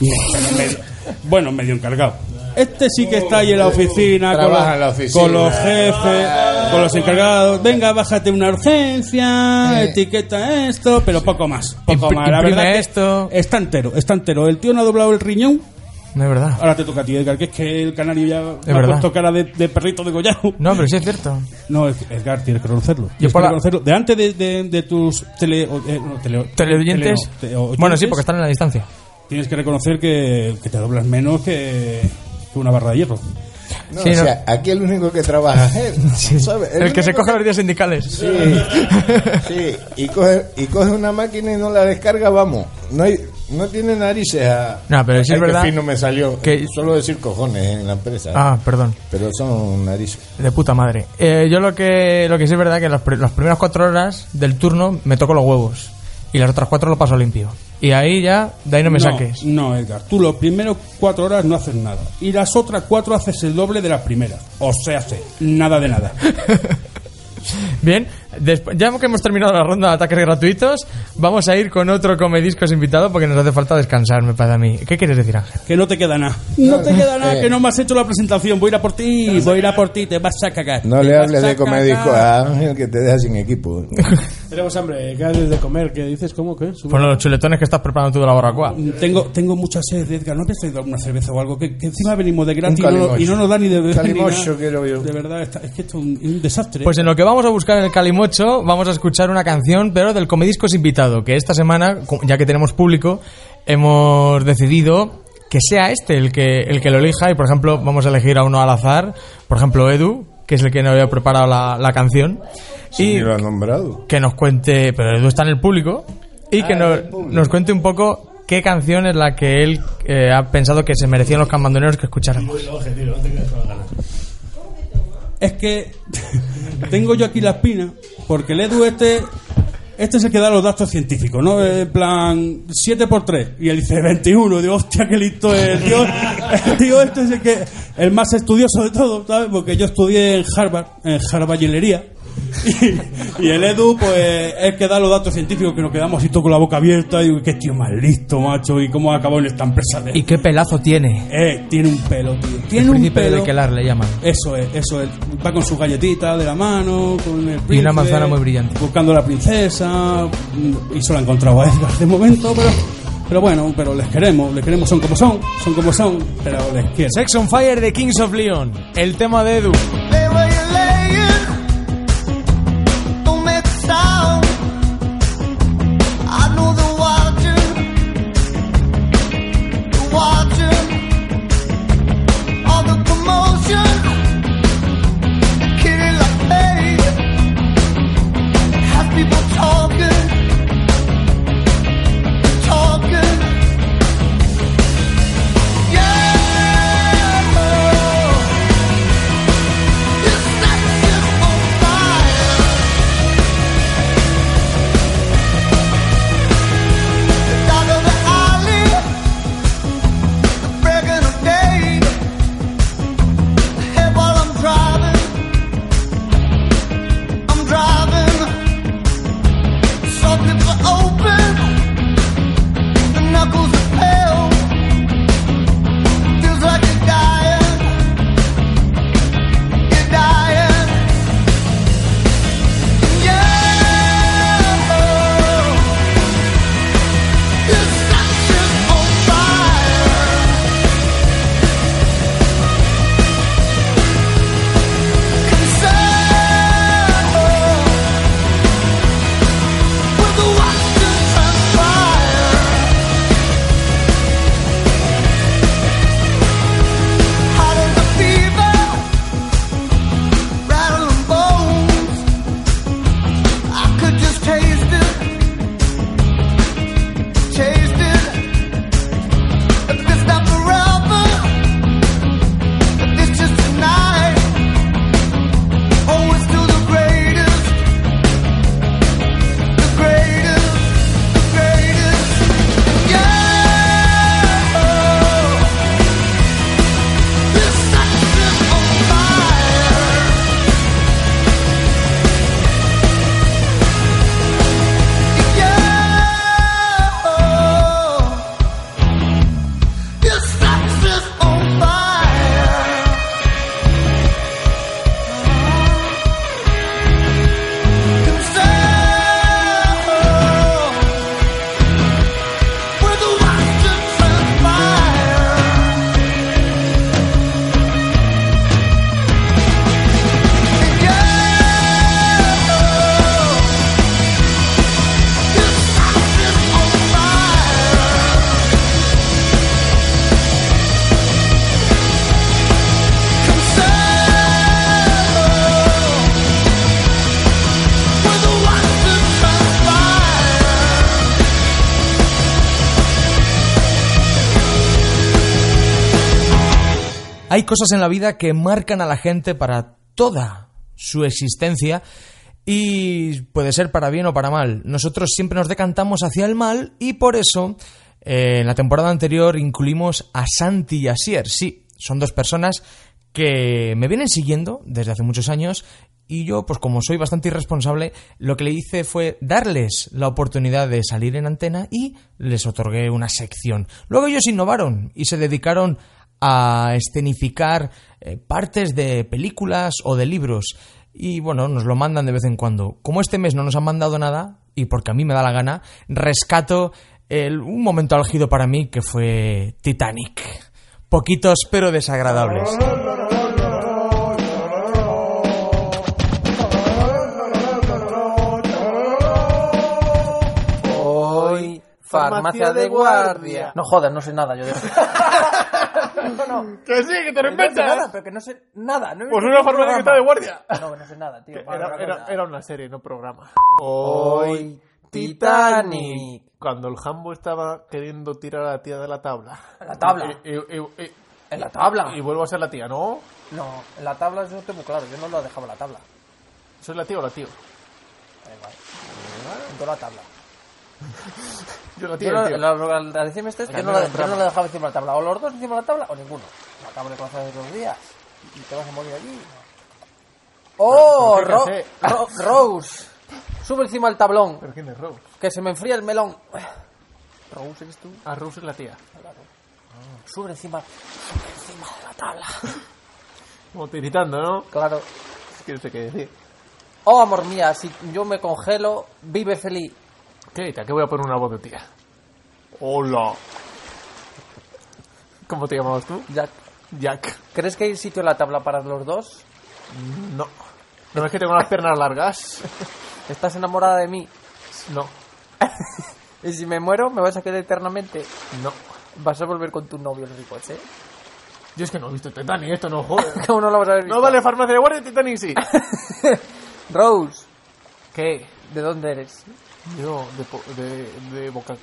Medio- bueno, medio encargado. Este sí que está ahí en la oficina, con los, en la oficina. con los jefes, con los encargados. Venga, bájate una urgencia, Eh. etiqueta esto, pero poco más. Poco más. La verdad que esto. está entero, está entero. El tío no ha doblado el riñón. No es verdad. Ahora te toca a ti, Edgar, que es que el canario ya ha puesto cara de, de perrito degollado. No, pero sí es cierto. No, Edgar, tienes que reconocerlo. Que la- reconocerlo. De antes de, de- de tus tele, eh, no, tele- Teleoyentes. tele- no, te- oyentes, Bueno, sí, porque están en la distancia. Tienes que reconocer que, que te doblas menos que, que una barra de hierro. No, Sí, o no. sea, aquí el único que trabaja es él. *laughs* ¿sabes? El que se coge los días sindicales. Sí, sí, y coge, y coge una máquina y no la descarga, vamos. No hay, no tiene narices a. No, pero sí es verdad fino me salió. que- Solo decir cojones en la empresa. Ah, perdón. Pero son narices. De puta madre. Eh, yo lo que, lo que sí es verdad que las, las primeras cuatro horas del turno me toco los huevos. Y las otras cuatro lo paso limpio. Y ahí ya, de ahí no me saques. No, Edgar, tú los primeros cuatro horas no haces nada. Y las otras cuatro haces el doble de las primeras. O sea, hace nada de nada. *laughs* Bien, Después, ya que hemos terminado la ronda de ataques gratuitos, vamos a ir con otro comediscos invitado porque nos hace falta descansar, me parece a mí. ¿Qué quieres decir, Ángel? Que no te queda nada. No te queda nada, Eh. que no me has hecho la presentación. Voy a ir a por ti, voy a ir a por ti, te vas a cagar. No Te le hables de comedisco a Ángel que te deja sin equipo. *laughs* Tenemos hambre, ¿qué haces de comer? ¿Qué dices? ¿Cómo? ¿Qué? Por los chuletones que estás preparando tú de la barbacoa. Tengo, tengo mucha sed, Edgar. ¿No habéis traído alguna cerveza o algo? Que, que encima venimos de gratis y no, y no nos da ni de beber Calimocho quiero yo. De verdad, está- es que esto es un, un desastre. Pues en lo que vamos a buscar en el Calimocho, vamos a escuchar una canción, pero del comediscos invitado, que esta semana, ya que tenemos público, hemos decidido que sea este el que, el que lo elija y, por ejemplo, vamos a elegir a uno al azar, por ejemplo, Edu, que es el que nos había preparado la, la canción, Sí, y lo has nombrado. que nos cuente, pero Edu está en el público, y que Ah, nos, el público. nos cuente un poco qué canción es la que él eh, ha pensado que se merecían los cambandoneros que escucháramos. Es que *laughs* tengo yo aquí la espina, porque el Edu este, este es el que da los datos científicos, ¿no? En plan, 7 por 3 y él dice 21. Digo, hostia, qué listo es. El tío, *laughs* el tío este es el, que, el más estudioso de todo, ¿sabes? Porque yo estudié en Harvard, en Harvardilería. *laughs* Y, y el Edu, pues, es el que da los datos científicos, que nos quedamos así todo con la boca abierta. Y digo, qué tío más listo, macho, y cómo acabó en esta empresa de. ¿Y qué pelazo tiene? Eh, tiene un pelo, tío. El Tiene un príncipe pelo. de Kelar le llaman. Eso es, eso es. Va con su galletita de la mano, con el Y una príncipe, manzana muy brillante. Buscando a la princesa. mm, Y solo ha encontrado a Edgar de momento, pero. Pero bueno, pero les queremos, les queremos, son como son, son como son, pero les quiero. Sex on Fire de Kings of Leon, el tema de Edu. Hay cosas en la vida que marcan a la gente para toda su existencia y puede ser para bien o para mal. Nosotros siempre nos decantamos hacia el mal y por eso eh, en la temporada anterior incluimos a Santi y a Sier. Sí, son dos personas que me vienen siguiendo desde hace muchos años y yo, pues como soy bastante irresponsable, lo que le hice fue darles la oportunidad de salir en antena y les otorgué una sección. Luego ellos innovaron y se dedicaron a escenificar eh, partes de películas o de libros. Y bueno, nos lo mandan de vez en cuando. Como este mes no nos han mandado nada, y porque a mí me da la gana, rescato el- un momento álgido para mí que fue Titanic. Poquitos pero desagradables. Hoy, farmacia de guardia. No jodas, no sé nada yo de *laughs* eso. *laughs* Que sí, que te lo No sé inventas. nada, pero que no sé nada. No Pues una farmacia que está de guardia. *laughs* No, que no sé nada, tío. Era, era- era una serie, no programa. Hoy, Titanic. Cuando el Hambo estaba queriendo tirar a la tía de la tabla. ¿La tabla? ¿En la tabla? y vuelvo a ser la tía, ¿no? No, en la tabla eso tengo claro. Yo no lo dejaba en la tabla. ¿Soy la tía o la tío? Da igual. En toda la tabla. Yo la tía Yo la, la, este, yo no, la, yo no la dejaba encima de la tabla. O los dos encima de la tabla o ninguno. La tabla de cosas de dos días. Y te vas a morir allí. ¡Oh! ¿Pero qué Ro- hace? Ro- Rose. Sube encima del tablón. ¿Pero quién es Rose? Que se me enfría el melón. Rose, ¿eres tú? Ah, Rose es la tía. Sube encima, sube encima de la tabla. *laughs* Como tiritando, ¿no? Claro. Es que no sé qué decir. Oh, amor mía, si yo me congelo, vive feliz. ¿Qué? ¿A qué voy a poner una voz de tía? Hola. ¿Cómo te llamabas tú? Jack. Jack. ¿Crees que hay sitio en la tabla para los dos? No. ¿No es que tengo las piernas largas? ¿Estás enamorada de mí? No. *laughs* ¿Y si me muero, me vas a querer eternamente? No. Vas a volver con tu novio el ricoche. Yo es que no he visto Titanic, esto no joder. *laughs* ¿Cómo no lo vas a ver visto? No vale farmacia de guardia, Titanic sí. *laughs* Rose, ¿Qué? ¿de dónde eres? Yo, de, de, de boca...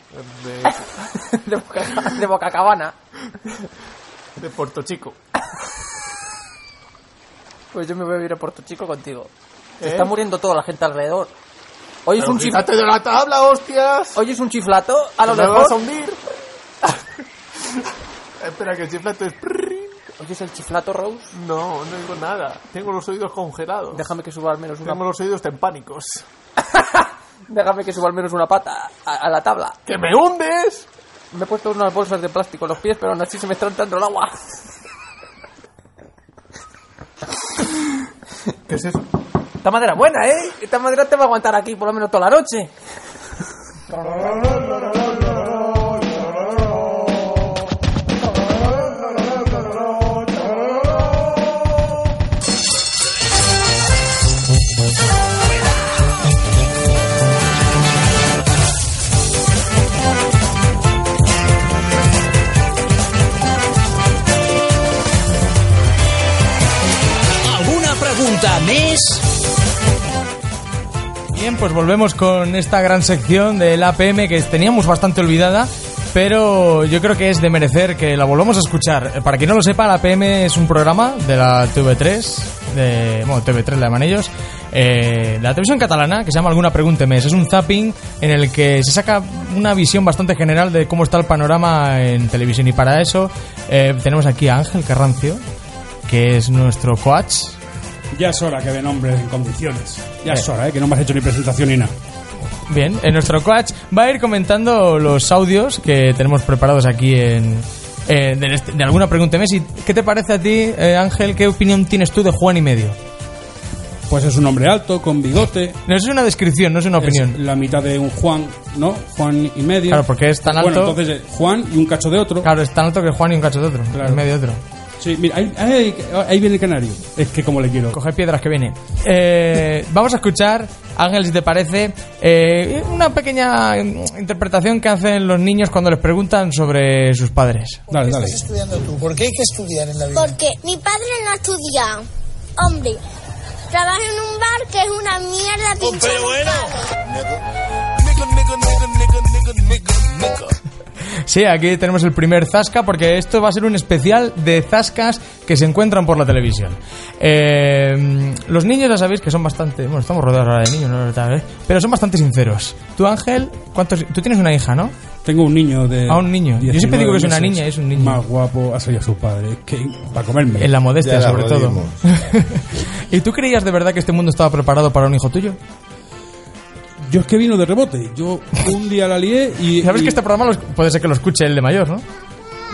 De, *laughs* De Boca, de Boca Cabana. de Puerto Chico. Pues yo me voy a ir a Puerto Chico contigo. Se ¿Eh? está muriendo toda la gente alrededor. Hoy es un chif- quítate de la tabla, hostias. Hoy es un chiflato, a lo ¿Me mejor. vas a hundir? *laughs* Espera, que el chiflato es... Hoy es el chiflato, Rose. No, no digo nada. Tengo los oídos congelados. Déjame que suba al menos una Tengo los oídos tempánicos. *laughs* Déjame que suba al menos una pata a, a la tabla. ¡Que me hundes! Me he puesto unas bolsas de plástico en los pies, pero aún así se me está entrando el agua. ¿Qué es eso? Esta madera buena, ¿eh? Esta madera te va a aguantar aquí por lo menos toda la noche. *laughs* ¿Alguna pregunta més? Bien, pues volvemos con esta gran sección del APM que teníamos bastante olvidada, pero yo creo que es de merecer que la volvamos a escuchar. Para quien no lo sepa, la APM es un programa de la TV3, de, bueno, TV3 le llaman ellos, eh, de la televisión catalana, que se llama Alguna Pregunta Mes. Es un zapping en el que se saca una visión bastante general de cómo está el panorama en televisión y para eso eh, tenemos aquí a Ángel Carrancio, que es nuestro coach. Ya es hora que den nombres en condiciones. Ya Eh. es hora, ¿eh? que no me has hecho ni presentación ni nada. Bien, en nuestro coach va a ir comentando los audios que tenemos preparados aquí en, eh, de, de alguna pregunta Messi. ¿Qué te parece a ti, eh, Ángel? ¿Qué opinión tienes tú de Juan y medio? Pues es un hombre alto, con bigote. No, eso es una descripción, no es una opinión. Es la mitad de un Juan, ¿no? Juan y medio. Claro, porque es tan Bueno, alto- entonces eh, Juan y un cacho de otro. Claro, es tan alto que Juan y un cacho de otro, Claro. medio de otro. Sí, mira, ahí, ahí- ahí viene el canario. Es que como le quiero. Coge piedras que viene. Eh, vamos a escuchar, Ángel, si te parece, eh, una pequeña interpretación que hacen los niños cuando les preguntan sobre sus padres. Dale, dale. estudiando tú? ¿Por qué hay que estudiar en la vida? Porque mi padre no ha estudiado. Hombre, trabaja en un bar que es una mierda pinchar un palo. Sí, aquí tenemos el primer Zasca porque esto va a ser un especial de Zascas que se encuentran por la televisión. Eh, los niños ya sabéis que son bastante... Bueno, estamos rodeados ahora de niños, ¿no? Tal, ¿eh? Pero son bastante sinceros. Tú, Ángel, ¿cuántos... Tú tienes una hija, ¿no? Tengo un niño de. Ah, un niño. Yo siempre 19 digo que es una niña, es un niño. Más guapo ha salido su padre. Que. Para comerme. En la modestia, Ya la sobre todo. *laughs* ¿Y tú creías de verdad que este mundo estaba preparado para un hijo tuyo? Yo es que vino de rebote. Yo un día la lié y. Sabes y- que este programa los- puede ser que lo escuche el de mayor, ¿no?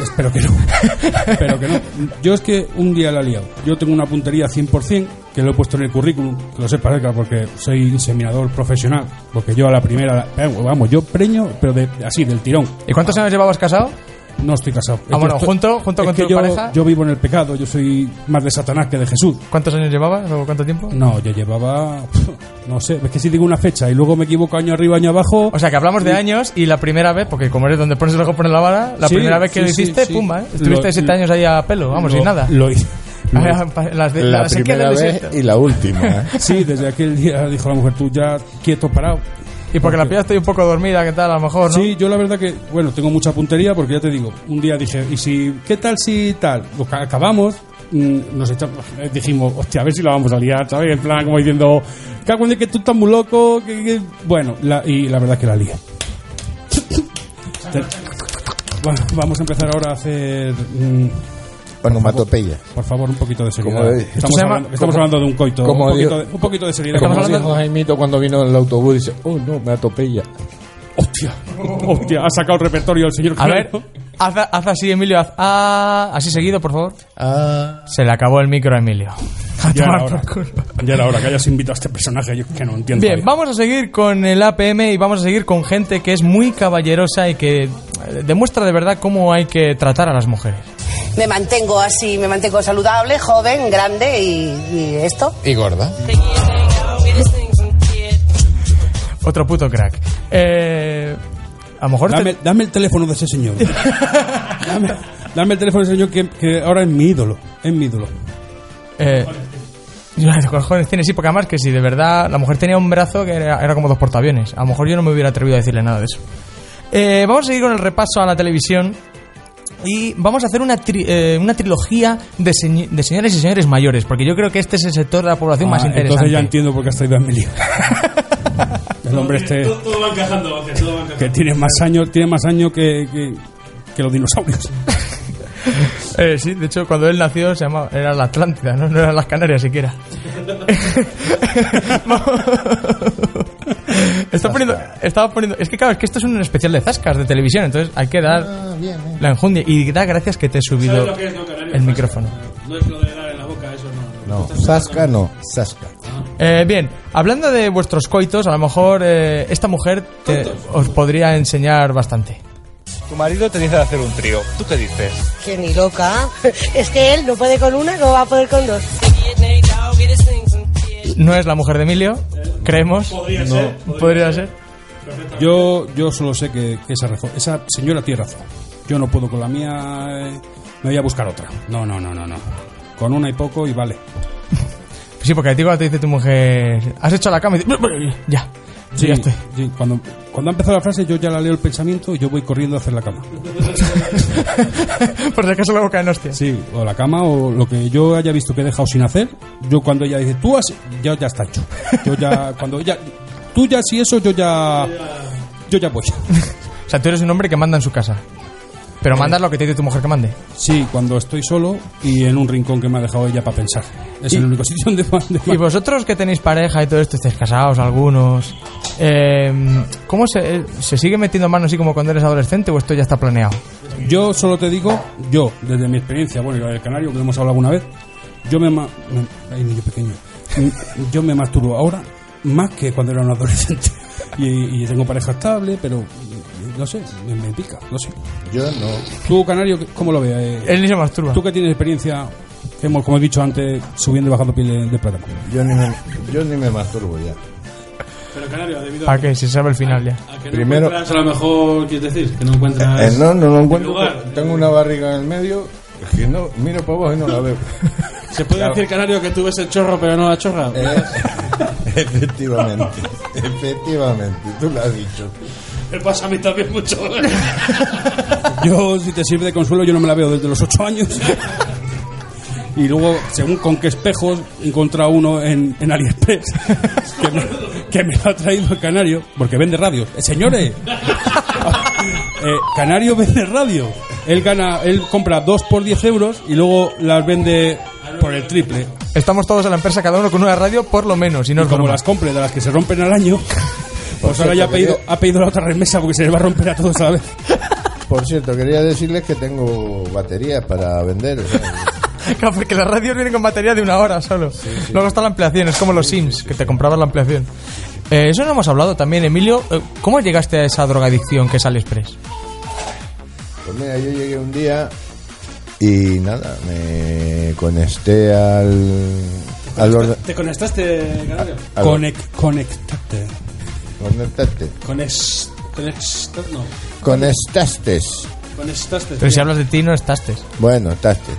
Espero que no. *laughs* Espero que no. Yo es que un día la he liado. Yo tengo una puntería 100% que lo he puesto en el currículum, que lo Edgar, porque soy inseminador profesional. Porque yo a la primera, vamos, yo preño, pero de, así, del tirón. ¿Y cuántos años llevabas casado? No estoy casado. Ah, Yo bueno, estoy- junto- junto con tu yo, pareja. Yo vivo en el pecado, yo soy más de Satanás que de Jesús. ¿Cuántos años llevabas o cuánto tiempo? No, yo llevaba. No sé, es que si digo una fecha y luego me equivoco año arriba, año abajo. O sea, que hablamos de años y la primera vez, porque como eres donde pones el ojo, pones la vara, la Sí, primera vez que sí, lo hiciste, sí. pumba, ¿eh? Estuviste Lo- siete años ahí a pelo, vamos, lo- sin nada. Lo hice. *laughs* Ah, Las de, La *laughs* primera vez y la última. ¿eh? Sí, desde aquel día dijo la mujer, tú ya quieto, parado. Y porque la pillaste un poco dormida, ¿qué tal? A lo mejor, ¿no? Sí, yo la verdad que, bueno, tengo mucha puntería porque ya te digo, un día dije, ¿y si, qué tal si tal? Pues ca- acabamos, mm, nos echamos, eh, dijimos, hostia, a ver si la vamos a liar, ¿sabes? En plan, como diciendo, cago en que tú estás muy loco, que, que-". bueno, la- y la verdad que la lié. *coughs* Bueno, vamos a empezar ahora a hacer, mm, Onomatopeya. por favor, un poquito de seriedad. Como- Estamos, Esto se llama- hablando, estamos como- hablando de un coito, como un, poquito de, un poquito de seriedad. Estamos hablando- dijo Jaimito cuando vino en el autobús, dice, oh no, me atropella. Hostia, hostia, ha sacado el repertorio el señor A ver, haz, haz así, Emilio, haz ah, así seguido, por favor. Ah, Se le acabó el micro a Emilio. A Ya era *laughs* tomar hora. Ya era hora que hayas invitado a este personaje, yo que no entiendo. Bien, vamos a seguir con el APM y vamos a seguir con gente que es muy caballerosa y que eh, demuestra de verdad cómo hay que tratar a las mujeres. Me mantengo así, me mantengo saludable, joven, grande y, y esto. y gorda. Otro puto crack. Eh, a lo mejor... te- Dame, dame el teléfono de ese señor. dame, dame el teléfono de ese señor que, que ahora es mi ídolo. Es mi ídolo. Eh, *laughs* yo, ¿qué cojones tiene? Sí, porque además que si de verdad la mujer tenía un brazo que era, era como dos portaaviones. A lo mejor yo no me hubiera atrevido a decirle nada de eso. Eh, vamos a seguir con el repaso a la televisión. Y vamos a hacer una, tri- eh, una trilogía de, señ- de señores y señores mayores, porque yo creo que este es el sector de la población más Ah, interesante. entonces ya entiendo por qué has traído a Emilio. *laughs* el hombre este Todo va encajando, Ángel, todo va encajando. que tiene más años, tiene más años que, que, que los dinosaurios. *laughs* Eh, sí, de hecho, cuando él nació se llamaba, era la Atlántida, ¿no? no eran las Canarias siquiera. *laughs* Está poniendo, estaba poniendo, es que claro, es que esto es un especial de zascas de televisión, entonces hay que dar la enjundia. Y da gracias que te he subido ¿Sabes lo que es, no, Canario? el micrófono. No es lo de dar en la boca, eso no. No, Sasca no, Sasca. Eh, bien, hablando de vuestros coitos, a lo mejor eh, esta mujer te- os podría enseñar bastante. Tu marido te dice de hacer un trío. ¿Tú qué dices? Que ni loca. *laughs* Es que él no puede con una, no va a poder con dos. No es la mujer de Emilio, creemos. Podría No, ser, podría ser. Yo, yo solo sé que, que esa, razón- esa señora tiene razón. Yo no puedo con la mía, eh, me voy a buscar otra. No, no, no, no, no. Con una y poco y vale. Sí, porque a ti cuando te dice tu mujer, has hecho la cama y dices, ya, sí, cuando, cuando ha empezado la frase, yo ya la leo el pensamiento y yo voy corriendo a hacer la cama. *laughs* Por si acaso luego caen hostias. Sí, o la cama o lo que yo haya visto que he dejado sin hacer. Yo cuando ella dice, tú has. Ya, ya está hecho. Yo ya. *laughs* Cuando ella. Tú ya, si eso, yo ya. Yo ya voy. O sea, tú eres un hombre que manda en su casa. Pero mandas lo que te dice tu mujer que mande. Sí, cuando estoy solo y en un rincón que me ha dejado ella para pensar. Es el único *laughs* sitio donde. donde- Y vosotros que tenéis pareja y todo esto, estáis casados algunos, eh, ¿cómo se, se sigue metiendo mano así como cuando eres adolescente o esto ya está planeado? Yo solo te digo, yo, desde mi experiencia, bueno, del canario, que hemos hablado alguna vez, yo me. me ay, niño pequeño. Mm, Yo me masturbo ahora más que cuando era un adolescente. *laughs* Y, y tengo pareja estable, pero. No sé, me, me pica, no sé. Yo no. Tú, canario, ¿cómo lo ves? Eh, Él ni se masturba. Tú que tienes experiencia, hemos, como he dicho antes, subiendo y bajando piel de, de plátano. Yo ni me, yo ni me masturbo ya. Pero Canario, debido a ¿Para qué? Se sabe el final ya. a que no Primero- encuentras, a lo mejor, quieres decir, que no encuentras... Eh, no, no lo el encuentro. lugar. Tengo una barriga en el medio que no, miro para abajo y no la veo. *laughs* ¿Se puede Claro. decir, Canario, que tú ves el chorro pero no la chorra? Eh, *laughs* efectivamente, efectivamente, tú lo has dicho. Me pasa a mí también mucho. *laughs* Yo, si te sirve de consuelo, yo no me la veo desde los 8 años. Y luego, según con qué espejos, he encontrado uno en, en AliExpress que me, que me lo ha traído el Canario, porque vende radio. Eh, señores, *laughs* eh, Canario vende radio. Él gana, él compra dos por 10 euros y luego las vende por el triple. Estamos todos en la empresa, cada uno con una radio, por lo menos, y no Y como broma. las compre de las que se rompen al año, pues ahora ya ha pedido, ha pedido la otra remesa porque se les va a romper a todos a la vez. *laughs* Por cierto, quería decirles que tengo baterías para vender. o sea, *laughs* Claro, porque las radios vienen con batería de una hora solo. Luego está la ampliación, es como los Sims, que te comprabas la ampliación. Eh, eso no hemos hablado también, Emilio. Eh, ¿Cómo llegaste a esa drogadicción que es AliExpress? Pues mira, yo llegué un día y nada, me conecté al. al orden- ¿Te conectaste, Canario? Conec- conectate. Conectaste. Conex... Conex... No. Conectaste. Conectaste. Pero si hablas de ti, no estaste. Bueno, taste.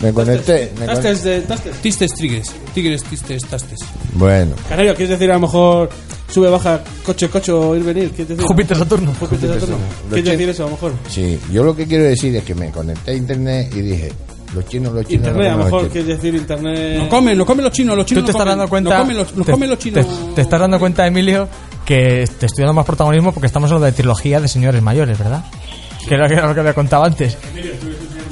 Me conecté. me con- Tastes de tastes. Tistes, tigres. Tigres, tistes, tastes. Bueno, Canario, ¿quieres decir a lo mejor sube, baja, coche, coche o ir, venir? ¿Quieres decir? Júpiter, Saturno. Júpiter, Saturno. ¿Quieres decir eso a lo mejor? sí, yo lo que quiero decir es que me conecté a internet y dije, los chinos, los chinos. Internet, a no lo comen mejor los chinos. quieres decir internet. No comen, no comen los chinos, los chinos Tú te no estás comen. dando cuenta. No comen los, no te, comen los chinos. te- te estás dando cuenta, Emilio, que te estoy dando más protagonismo porque estamos hablando de trilogía de señores mayores, ¿verdad? Que era que era lo que había contado antes. Emilio, tú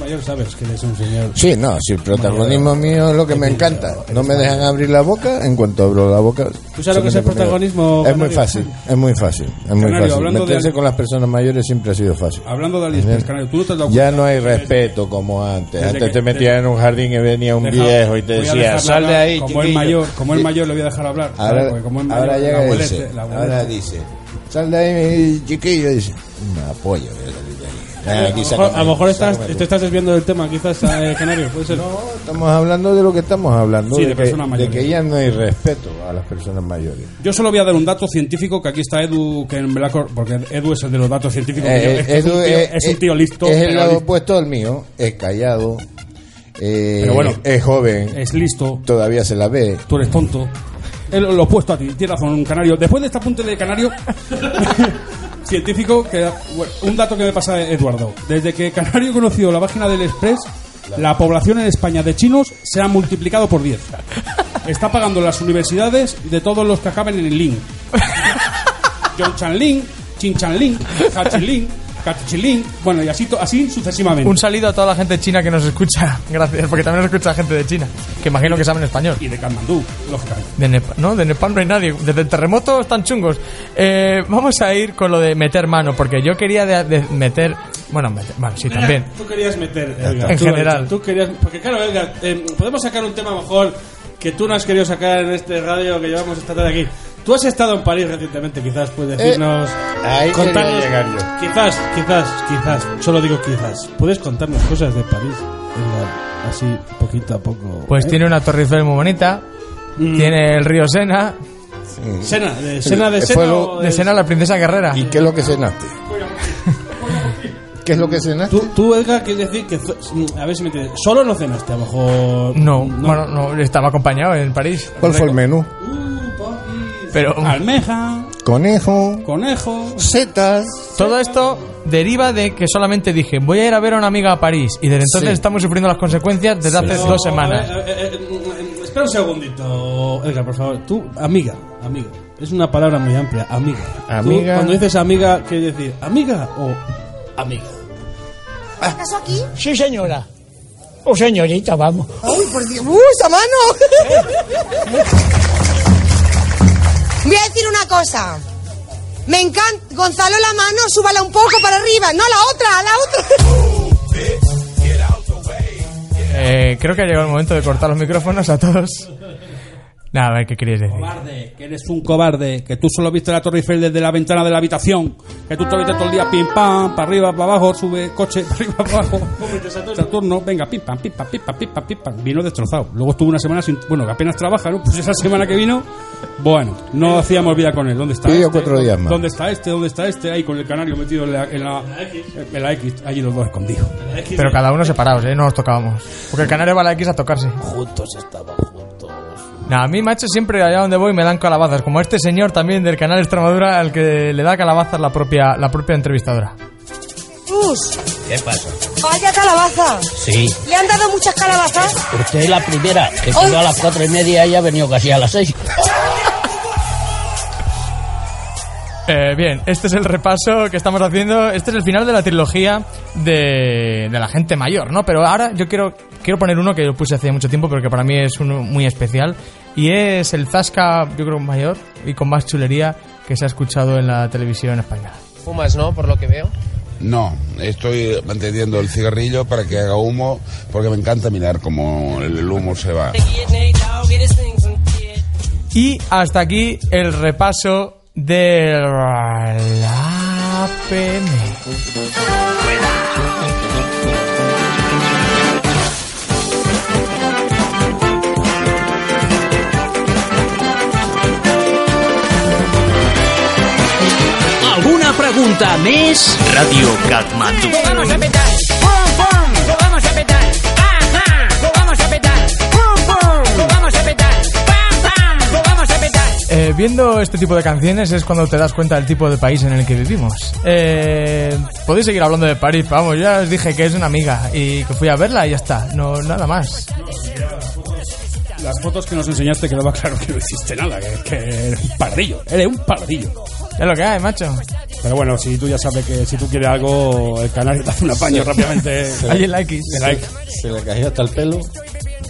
mayor, sabes que eres un señor. Sí, no, si el protagonismo mío es lo que me encanta. No me dejan abrir la boca, en cuanto abro la boca... ¿Tú sabes lo que es el protagonismo, Es muy fácil, es muy fácil, es muy fácil. Meterse con las personas mayores siempre ha sido fácil. Hablando de AliExpress, Canario, tú no te has dado Ya no hay respeto como antes. Antes te metías en un jardín y venía un viejo y te decía, sal de ahí, Como chiquillo". mayor, como Y- mayor, le voy a dejar hablar. Ahora, llega y dice, ahora dice, sal de ahí, chiquillo. Dice, me apoyo, voy a lo mejor, estás, te estás desviando del tema, quizás, eh, Canario, puede ser. No, estamos hablando de lo que estamos hablando, Sí, de de, que, personas de mayores. que ya no hay respeto a las personas mayores. Yo solo voy a dar un dato científico que aquí está Edu, que la cor- porque Edu es el de los datos científicos. que yo- Eh, es, un Edu tío, es- un tío listo. Es el lado opuesto al mío, es callado, eh, Pero bueno, es joven, Es listo. todavía se la ve. Tú eres tonto. Es lo lo opuesto a ti. Tienes razón, un canario. Después de este apunte de canario *laughs* científico, que, bueno, un dato que me pasa Eduardo. Desde que Canario conoció la página del Express, la población en España de chinos se ha multiplicado por 10. Está pagando las universidades de todos los que acaben en el link. John *laughs* Chan Lin, Chin Chan Lin, Kachilin, bueno, y así, así sucesivamente. Un saludo a toda la gente china que nos escucha. *laughs* Gracias, porque también nos escucha gente de China, que imagino que saben español. Y de Katmandú, lógicamente. De Nepal, no, de Nepal no hay nadie. Desde el terremoto están chungos. Eh, vamos a ir con lo de meter mano, porque yo quería de, de meter. Bueno, meter, bueno, sí, también. Tú querías meter, Edgar. En tú general. Tú querías, porque claro, Edgar, eh, podemos sacar un tema mejor que tú no has querido sacar en este radio que llevamos esta tarde aquí. Tú has estado en París recientemente, quizás puedes decirnos, Eh, ahí quería contarnos, llegar yo. quizás, quizás, quizás, solo digo quizás, puedes contarnos cosas de París, así poquito a poco. Pues ¿eh? tiene una Torre Eiffel muy bonita. Mm. Tiene el río Sena. Sena, de Sena de Eh, Sena. fuego De Sena, la princesa guerrera. ¿Y qué es lo que cenaste? ¿Qué es lo que cenaste? Tú, tú, Edgar, quieres decir que, zo- a ver si me entiendes, solo no cenaste, a lo mejor. No, bueno, no, estaba acompañado en París. ¿Cuál fue el menú? Pero Almeja, Conejo, conejo. setas. todo esto deriva de que solamente dije, voy a ir a ver a una amiga a París. Y desde entonces Sí. estamos sufriendo las consecuencias desde hace dos semanas. eh, eh, eh, espera un segundito, Edgar, por favor. Tú, amiga, amiga. Es una palabra muy amplia, amiga. Tú, Amiga. cuando dices amiga, ¿qué decir? ¿Amiga o amiga? ¿Acaso aquí? Sí, señora. O señorita, vamos. ¡Uy, por Dios! ¡Uh, esa mano! *laughs* Voy a decir una cosa. Me encanta. Gonzalo, la mano, súbala un poco para arriba. No, la otra, la otra. Eh, creo que ha llegado el momento de cortar los micrófonos a todos. Nada, a ver qué querías decir. Cobarde, que eres un cobarde, que tú solo viste la Torre Eiffel desde la ventana de la habitación, que tú te viste todo el día pim pam, para arriba, para abajo, sube coche, *laughs* para arriba, para abajo. Saturno, venga, pim pam, pim pam, pim pam, pim pam, pim pam. Vino destrozado. Luego estuvo una semana sin. Bueno, que apenas trabaja, ¿no? *laughs* Pues esa semana que vino, bueno, no hacíamos vida con él. ¿Dónde está Pidió este? cuatro días más. ¿Dónde está este? ¿Dónde está este? Ahí con el canario metido en la, en la, en la X, allí los dos escondidos. Pero cada uno separados, ¿eh? No nos tocábamos. Porque el canario va a la X a tocarse. Juntos estaban juntos. No, a mí, macho, siempre allá donde voy me dan calabazas, como este señor también del canal Extremadura al que le da calabazas la propia, la propia entrevistadora. Gus, ¿Qué pasa? vaya calabaza. Sí. ¿Le han dado muchas calabazas? Usted es la primera, que quedó a las cuatro y media y ha venido casi a las seis. *laughs* Eh, bien, este es el repaso que estamos haciendo. Este es el final de la trilogía de, de la gente mayor, ¿no? Pero ahora yo quiero, quiero poner uno que yo puse hace mucho tiempo, pero que para mí es uno muy especial. Y es el Zasca, yo creo, mayor y con más chulería que se ha escuchado en la televisión española. Fumas, ¿no? Por lo que veo. No, estoy manteniendo el cigarrillo para que haga humo porque me encanta mirar cómo el humo se va. Y hasta aquí el repaso de la PM. Alguna pregunta més? Ràdio Katmandu. Lo vamos a petar. ¡Pum, pum! Lo vamos a petar. ¡Ajá! Lo vamos a petar. ¡Pum, pum! Lo vamos a petar. ¡Pam, pam! Lo vamos a petar. Eh, viendo este tipo de canciones es cuando te das cuenta del tipo de país en el que vivimos. Eh, podéis seguir hablando de París, vamos, ya os dije que es una amiga y que fui a verla y ya está, no nada más. Las fotos que nos enseñaste quedaba claro que no hiciste nada, que, que eres un pardillo, eres un pardillo. Es lo que hay, macho. Pero bueno, si tú ya sabes que si tú quieres algo, el canario te hace un apaño rápidamente. *laughs* Ahí el like. El like. Se le cayó hasta el pelo.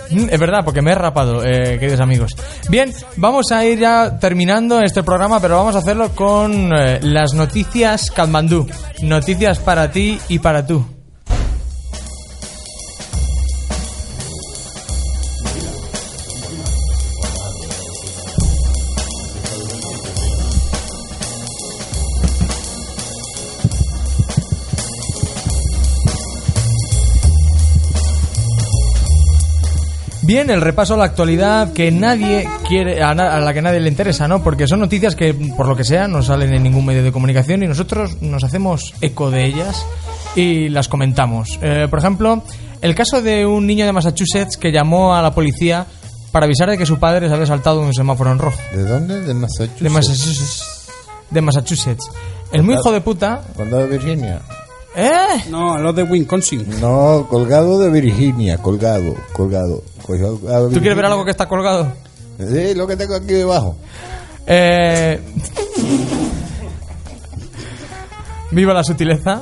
Mm, Es verdad, porque me he rapado, eh, queridos amigos. Bien, vamos a ir ya terminando este programa, pero vamos a hacerlo con eh, las noticias Katmandú. Noticias para ti y para tú. Bien, el repaso a la actualidad que nadie quiere, a, na- a la que nadie le interesa, ¿no? Porque son noticias que, por lo que sea, no salen en ningún medio de comunicación y nosotros nos hacemos eco de ellas y las comentamos. Eh, por ejemplo, el caso de un niño de Massachusetts que llamó a la policía para avisar de que su padre se había saltado un semáforo en rojo. ¿De dónde? ¿De Massachusetts? De Massachusetts. De Massachusetts. El muy hijo de puta. Condado de Virginia. ¿Eh? No, los de Wisconsin. No, colgado de Virginia, colgado, colgado. colgado ¿Tú quieres ver algo que está colgado? Sí, lo que tengo aquí debajo. Eh... Viva la sutileza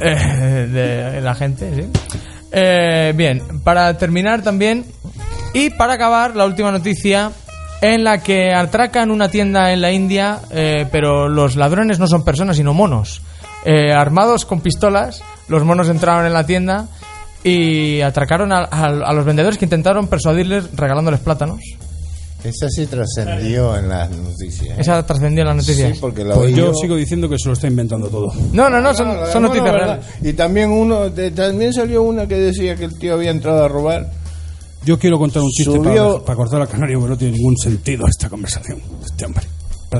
eh, de la gente, sí. Eh, bien, para terminar también y para acabar la última noticia en la que atracan una tienda en la India, eh, pero los ladrones no son personas sino monos. Eh, armados con pistolas, los monos entraron en la tienda y atracaron a, a- a los vendedores que intentaron persuadirles regalándoles plátanos. Esa sí trascendió en las noticias. ¿eh? Esa trascendió en las noticias. Sí, porque la Pues yo yo. sigo diciendo que se lo está inventando todo. No, no, no, son, noticias reales. ¿verdad? Y también uno, de- también salió una que decía que el tío había entrado a robar. Yo quiero contar un chiste Subió- para, para cortar al canario, porque no tiene ningún sentido esta conversación. Este hombre.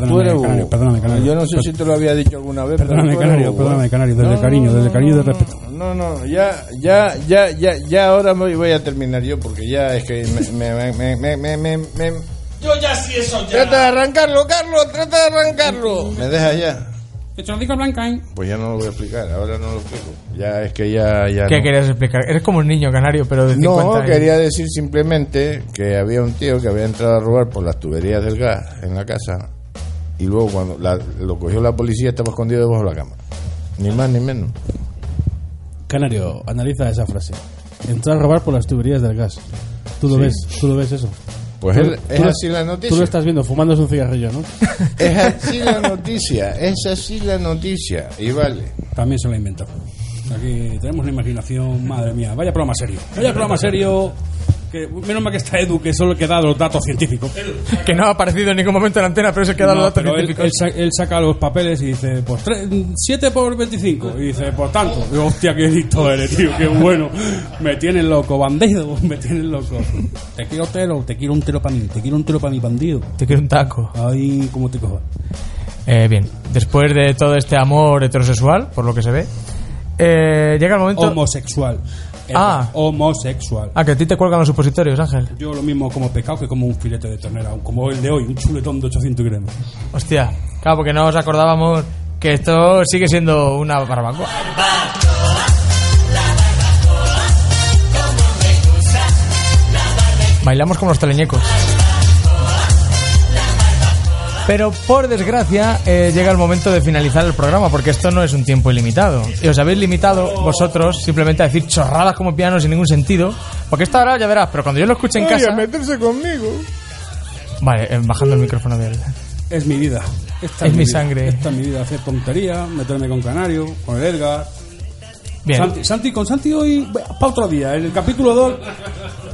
Perdóname, eres canario, un- perdóname, canario. Yo no sé si te lo había dicho alguna vez. pero Perdóname, eres canario, un- perdóname, canario, desde No, cariño, desde cariño y el respeto. No, no, ya, ya, ya, ya, ya ahora voy, voy a terminar yo porque ya es que me, me, me, me, me, me, me- Yo ya sí eso ya. Trata de arrancarlo, Carlos, trata de arrancarlo. ¿Me dejas ya? Chordico blanca, ¿eh? Pues ya no lo voy a explicar, ahora no lo explico. Ya es que ya, ya ¿Qué no. querías explicar? Eres como un niño canario, pero de 50 No, años. quería decir simplemente que había un tío que había entrado a robar por las tuberías del gas en la casa y luego cuando la- lo cogió la policía estaba escondido debajo de la cama. Ni más ni menos. Canario, analiza esa frase. Entrar a robar por las tuberías del gas. ¿Tú lo Sí. ves? ¿Tú lo ves eso? Pues él- es así la noticia. Tú lo estás viendo fumándose un cigarrillo, ¿no? *laughs* Es así la noticia, es así la noticia. Y vale. También se lo ha inventado. Aquí tenemos una imaginación, madre mía. Vaya programa serio. Vaya programa serio. Que, menos mal que está Edu, que solo que da los datos científicos. Que no ha aparecido en ningún momento en la antena, pero es el que da No, los datos él, científicos. él sa- él saca los papeles y dice, pues 7 por 25. Y dice, por tanto. Digo, hostia, qué listo eres, tío, qué bueno. Me tienes loco, bandido, *laughs* me tienes loco. Te quiero telo, te quiero un telo para mí, te quiero un telo para mi bandido. Te quiero un taco. Ay, cómo te cojo. Eh, bien, después de todo este amor heterosexual, por lo que se ve, eh, llega el momento... Homosexual. Ah. Homosexual. Ah, que a ti te cuelgan los supositorios, Ángel. Yo lo mismo como pescado que como un filete de ternera, como el de hoy, un chuletón de 800 gramos. Hostia, claro, porque no os acordábamos que esto sigue siendo una barbacoa. Bailamos como los teleñecos. Pero por desgracia eh, llega el momento de finalizar el programa porque esto no es un tiempo ilimitado. Y os habéis limitado vosotros simplemente a decir chorradas como piano sin ningún sentido. Porque esta hora ya verás, pero cuando yo lo escuche en Ay, casa... a meterse conmigo. Vale, eh, bajando el micrófono de él. Es mi vida. Esta Es mi vida. sangre. Esta es mi vida. Hacer tontería, meterme con Canario, con el Edgar. Bien. Santi, Santi- con Santi hoy, para otro día. En el capítulo 2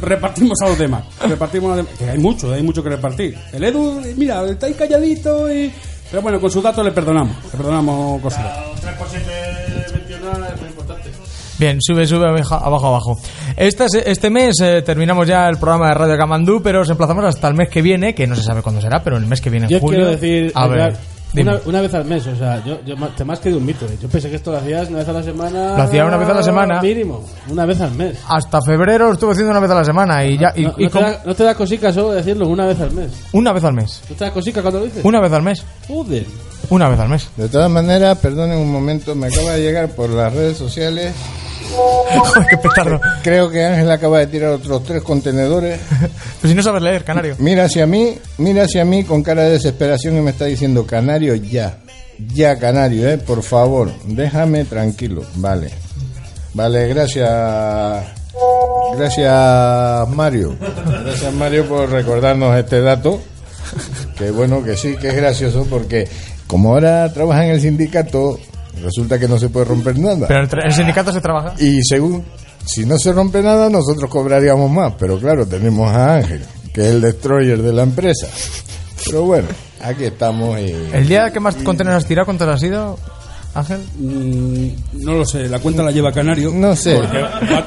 repartimos a los demás. Repartimos a los demás. Que hay mucho, hay mucho que repartir. El Edu, mira, está ahí calladito y... Pero bueno, con sus datos le perdonamos. Le perdonamos con sus datos. Tres cositas mencionadas, muy importante. Bien, sube, sube, abajo, abajo, abajo. Este, este mes eh, terminamos ya el programa de Radio Camandú, pero os emplazamos hasta el mes que viene, que no se sabe cuándo será, pero el mes que viene, en Yo julio. quiero decir, a ver. Una, una vez al mes, o sea, yo, yo te más que de un mito. ¿eh? Yo pensé que esto lo hacías una vez a la semana. Lo hacía una vez a la semana. Mínimo, una vez al mes. hasta febrero lo estuve haciendo una vez a la semana y ya y, no, y no te da, no te da cosica solo decirlo una vez al mes. una vez al mes. ¿No te da cosica cuando lo dices? Una vez al mes. Joder. Una vez al mes. De todas maneras, perdonen un momento, me acaba de llegar por las redes sociales. *laughs* qué petardo. Creo que Ángel acaba de tirar otros tres contenedores. *laughs* Pues si no sabes leer, canario. Mira hacia mí, mira hacia mí con cara de desesperación y me está diciendo, Canario, ya. Ya, Canario, eh, por favor, déjame tranquilo. Vale. Vale, gracias. Gracias, Mario. Gracias, Mario, por recordarnos este dato. Que bueno, que sí, que es gracioso porque como ahora trabaja en el sindicato, resulta que no se puede romper nada. Pero el, tra- el sindicato se trabaja. Y según, si no se rompe nada, nosotros cobraríamos más. Pero claro, tenemos a Ángel, que es el destroyer de la empresa. Pero bueno, aquí estamos y... ¿El día que más contenedores has tirado, cuánto ha sido, Ángel? Mm, no lo sé, la cuenta la lleva Canario. No sé. Porque va,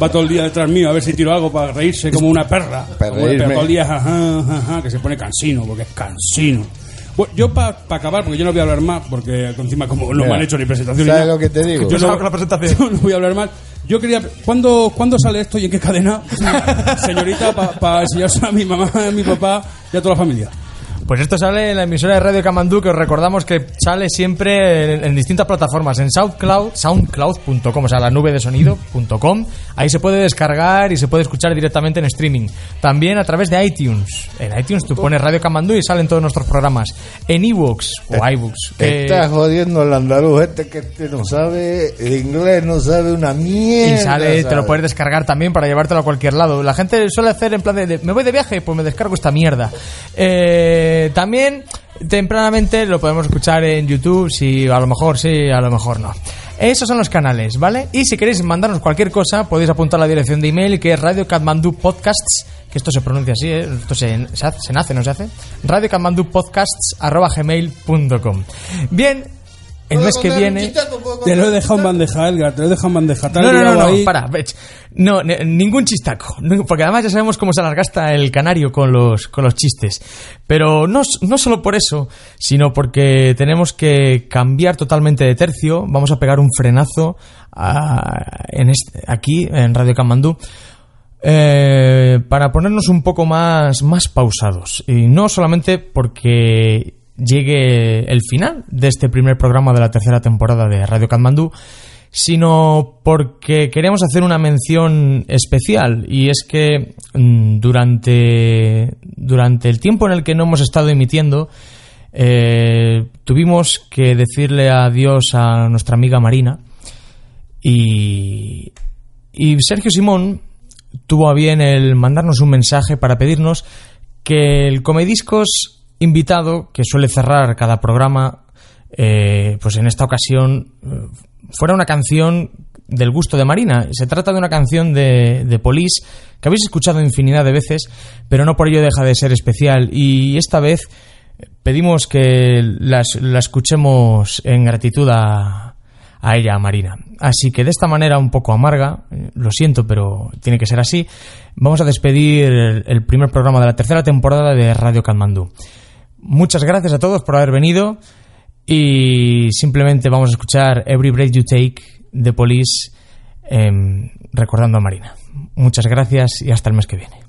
va todo el día detrás mío a ver si tiro algo para reírse como una perra. Para Como una perra, todo el día, jaja, jaja, que se pone cansino, porque es cansino. Bueno, yo para acabar, porque yo no voy a hablar más, porque encima como no me han hecho ni presentación ¿sabes nada, lo que te digo? Yo no, la presentación. *laughs* yo no voy a hablar más. Yo quería... ¿Cuándo, ¿cuándo sale esto y en qué cadena? *laughs* Señorita, para enseñárselo a mi mamá, a mi papá y a toda la familia. Pues esto sale en la emisora de Radio Camandú, que os recordamos que sale siempre en, en distintas plataformas, en SoundCloud, soundcloud.com, o sea, la nube de sonido.com. Ahí se puede descargar y se puede escuchar directamente en streaming. También a través de iTunes. En iTunes tú pones Radio Camandú y salen todos nuestros programas. En ebooks o iBooks. Te que- estás jodiendo el andaluz este que este no sabe, inglés no sabe una mierda. y sale, te lo puedes descargar también para llevártelo a cualquier lado. La gente suele hacer en plan de, de, me voy de viaje, pues me descargo esta mierda. Eh, también tempranamente lo podemos escuchar en YouTube, si a lo mejor sí, a lo mejor no. Esos son los canales, ¿vale? Y si queréis mandarnos cualquier cosa, podéis apuntar la dirección de email que es Radio Kathmandu Podcasts, que esto se pronuncia así, ¿eh? esto se, se hace, se nace, no se hace. Radio Kathmandu Podcasts arroba gmail.com. Bien, el mes que viene. Te lo he dejado en bandeja, Edgar, te lo he dejado en bandeja. No, no, no, liado no, ahí. para, no, ningún chistaco, *laughs* porque además ya sabemos cómo se alargasta el canario con los, con los chistes. Pero no, no solo por eso, sino porque tenemos que cambiar totalmente de tercio, vamos a pegar un frenazo a- en este- aquí en Radio Camandú. eh, para ponernos un poco más, más pausados. Y no solamente porque llegue el final de este primer programa de la tercera temporada de Radio Katmandú, sino porque queremos hacer una mención especial y es que mm, durante, durante el tiempo en el que no hemos estado emitiendo eh, tuvimos que decirle adiós a nuestra amiga Marina y, y Sergio Simón tuvo a bien el mandarnos un mensaje para pedirnos que el Comediscos invitado, que suele cerrar cada programa, eh, pues en esta ocasión eh, fuera una canción del gusto de Marina. Se trata de una canción de, de Police que habéis escuchado infinidad de veces, pero no por ello deja de ser especial. Y esta vez pedimos que las- la escuchemos en gratitud a, a ella, a Marina. Así que de esta manera un poco amarga, eh, lo siento, pero tiene que ser así, vamos a despedir el, el primer programa de la tercera temporada de Radio Katmandú. Muchas gracias a todos por haber venido y simplemente vamos a escuchar Every Breath You Take de Police em, recordando a Marina. Muchas gracias y hasta el mes que viene.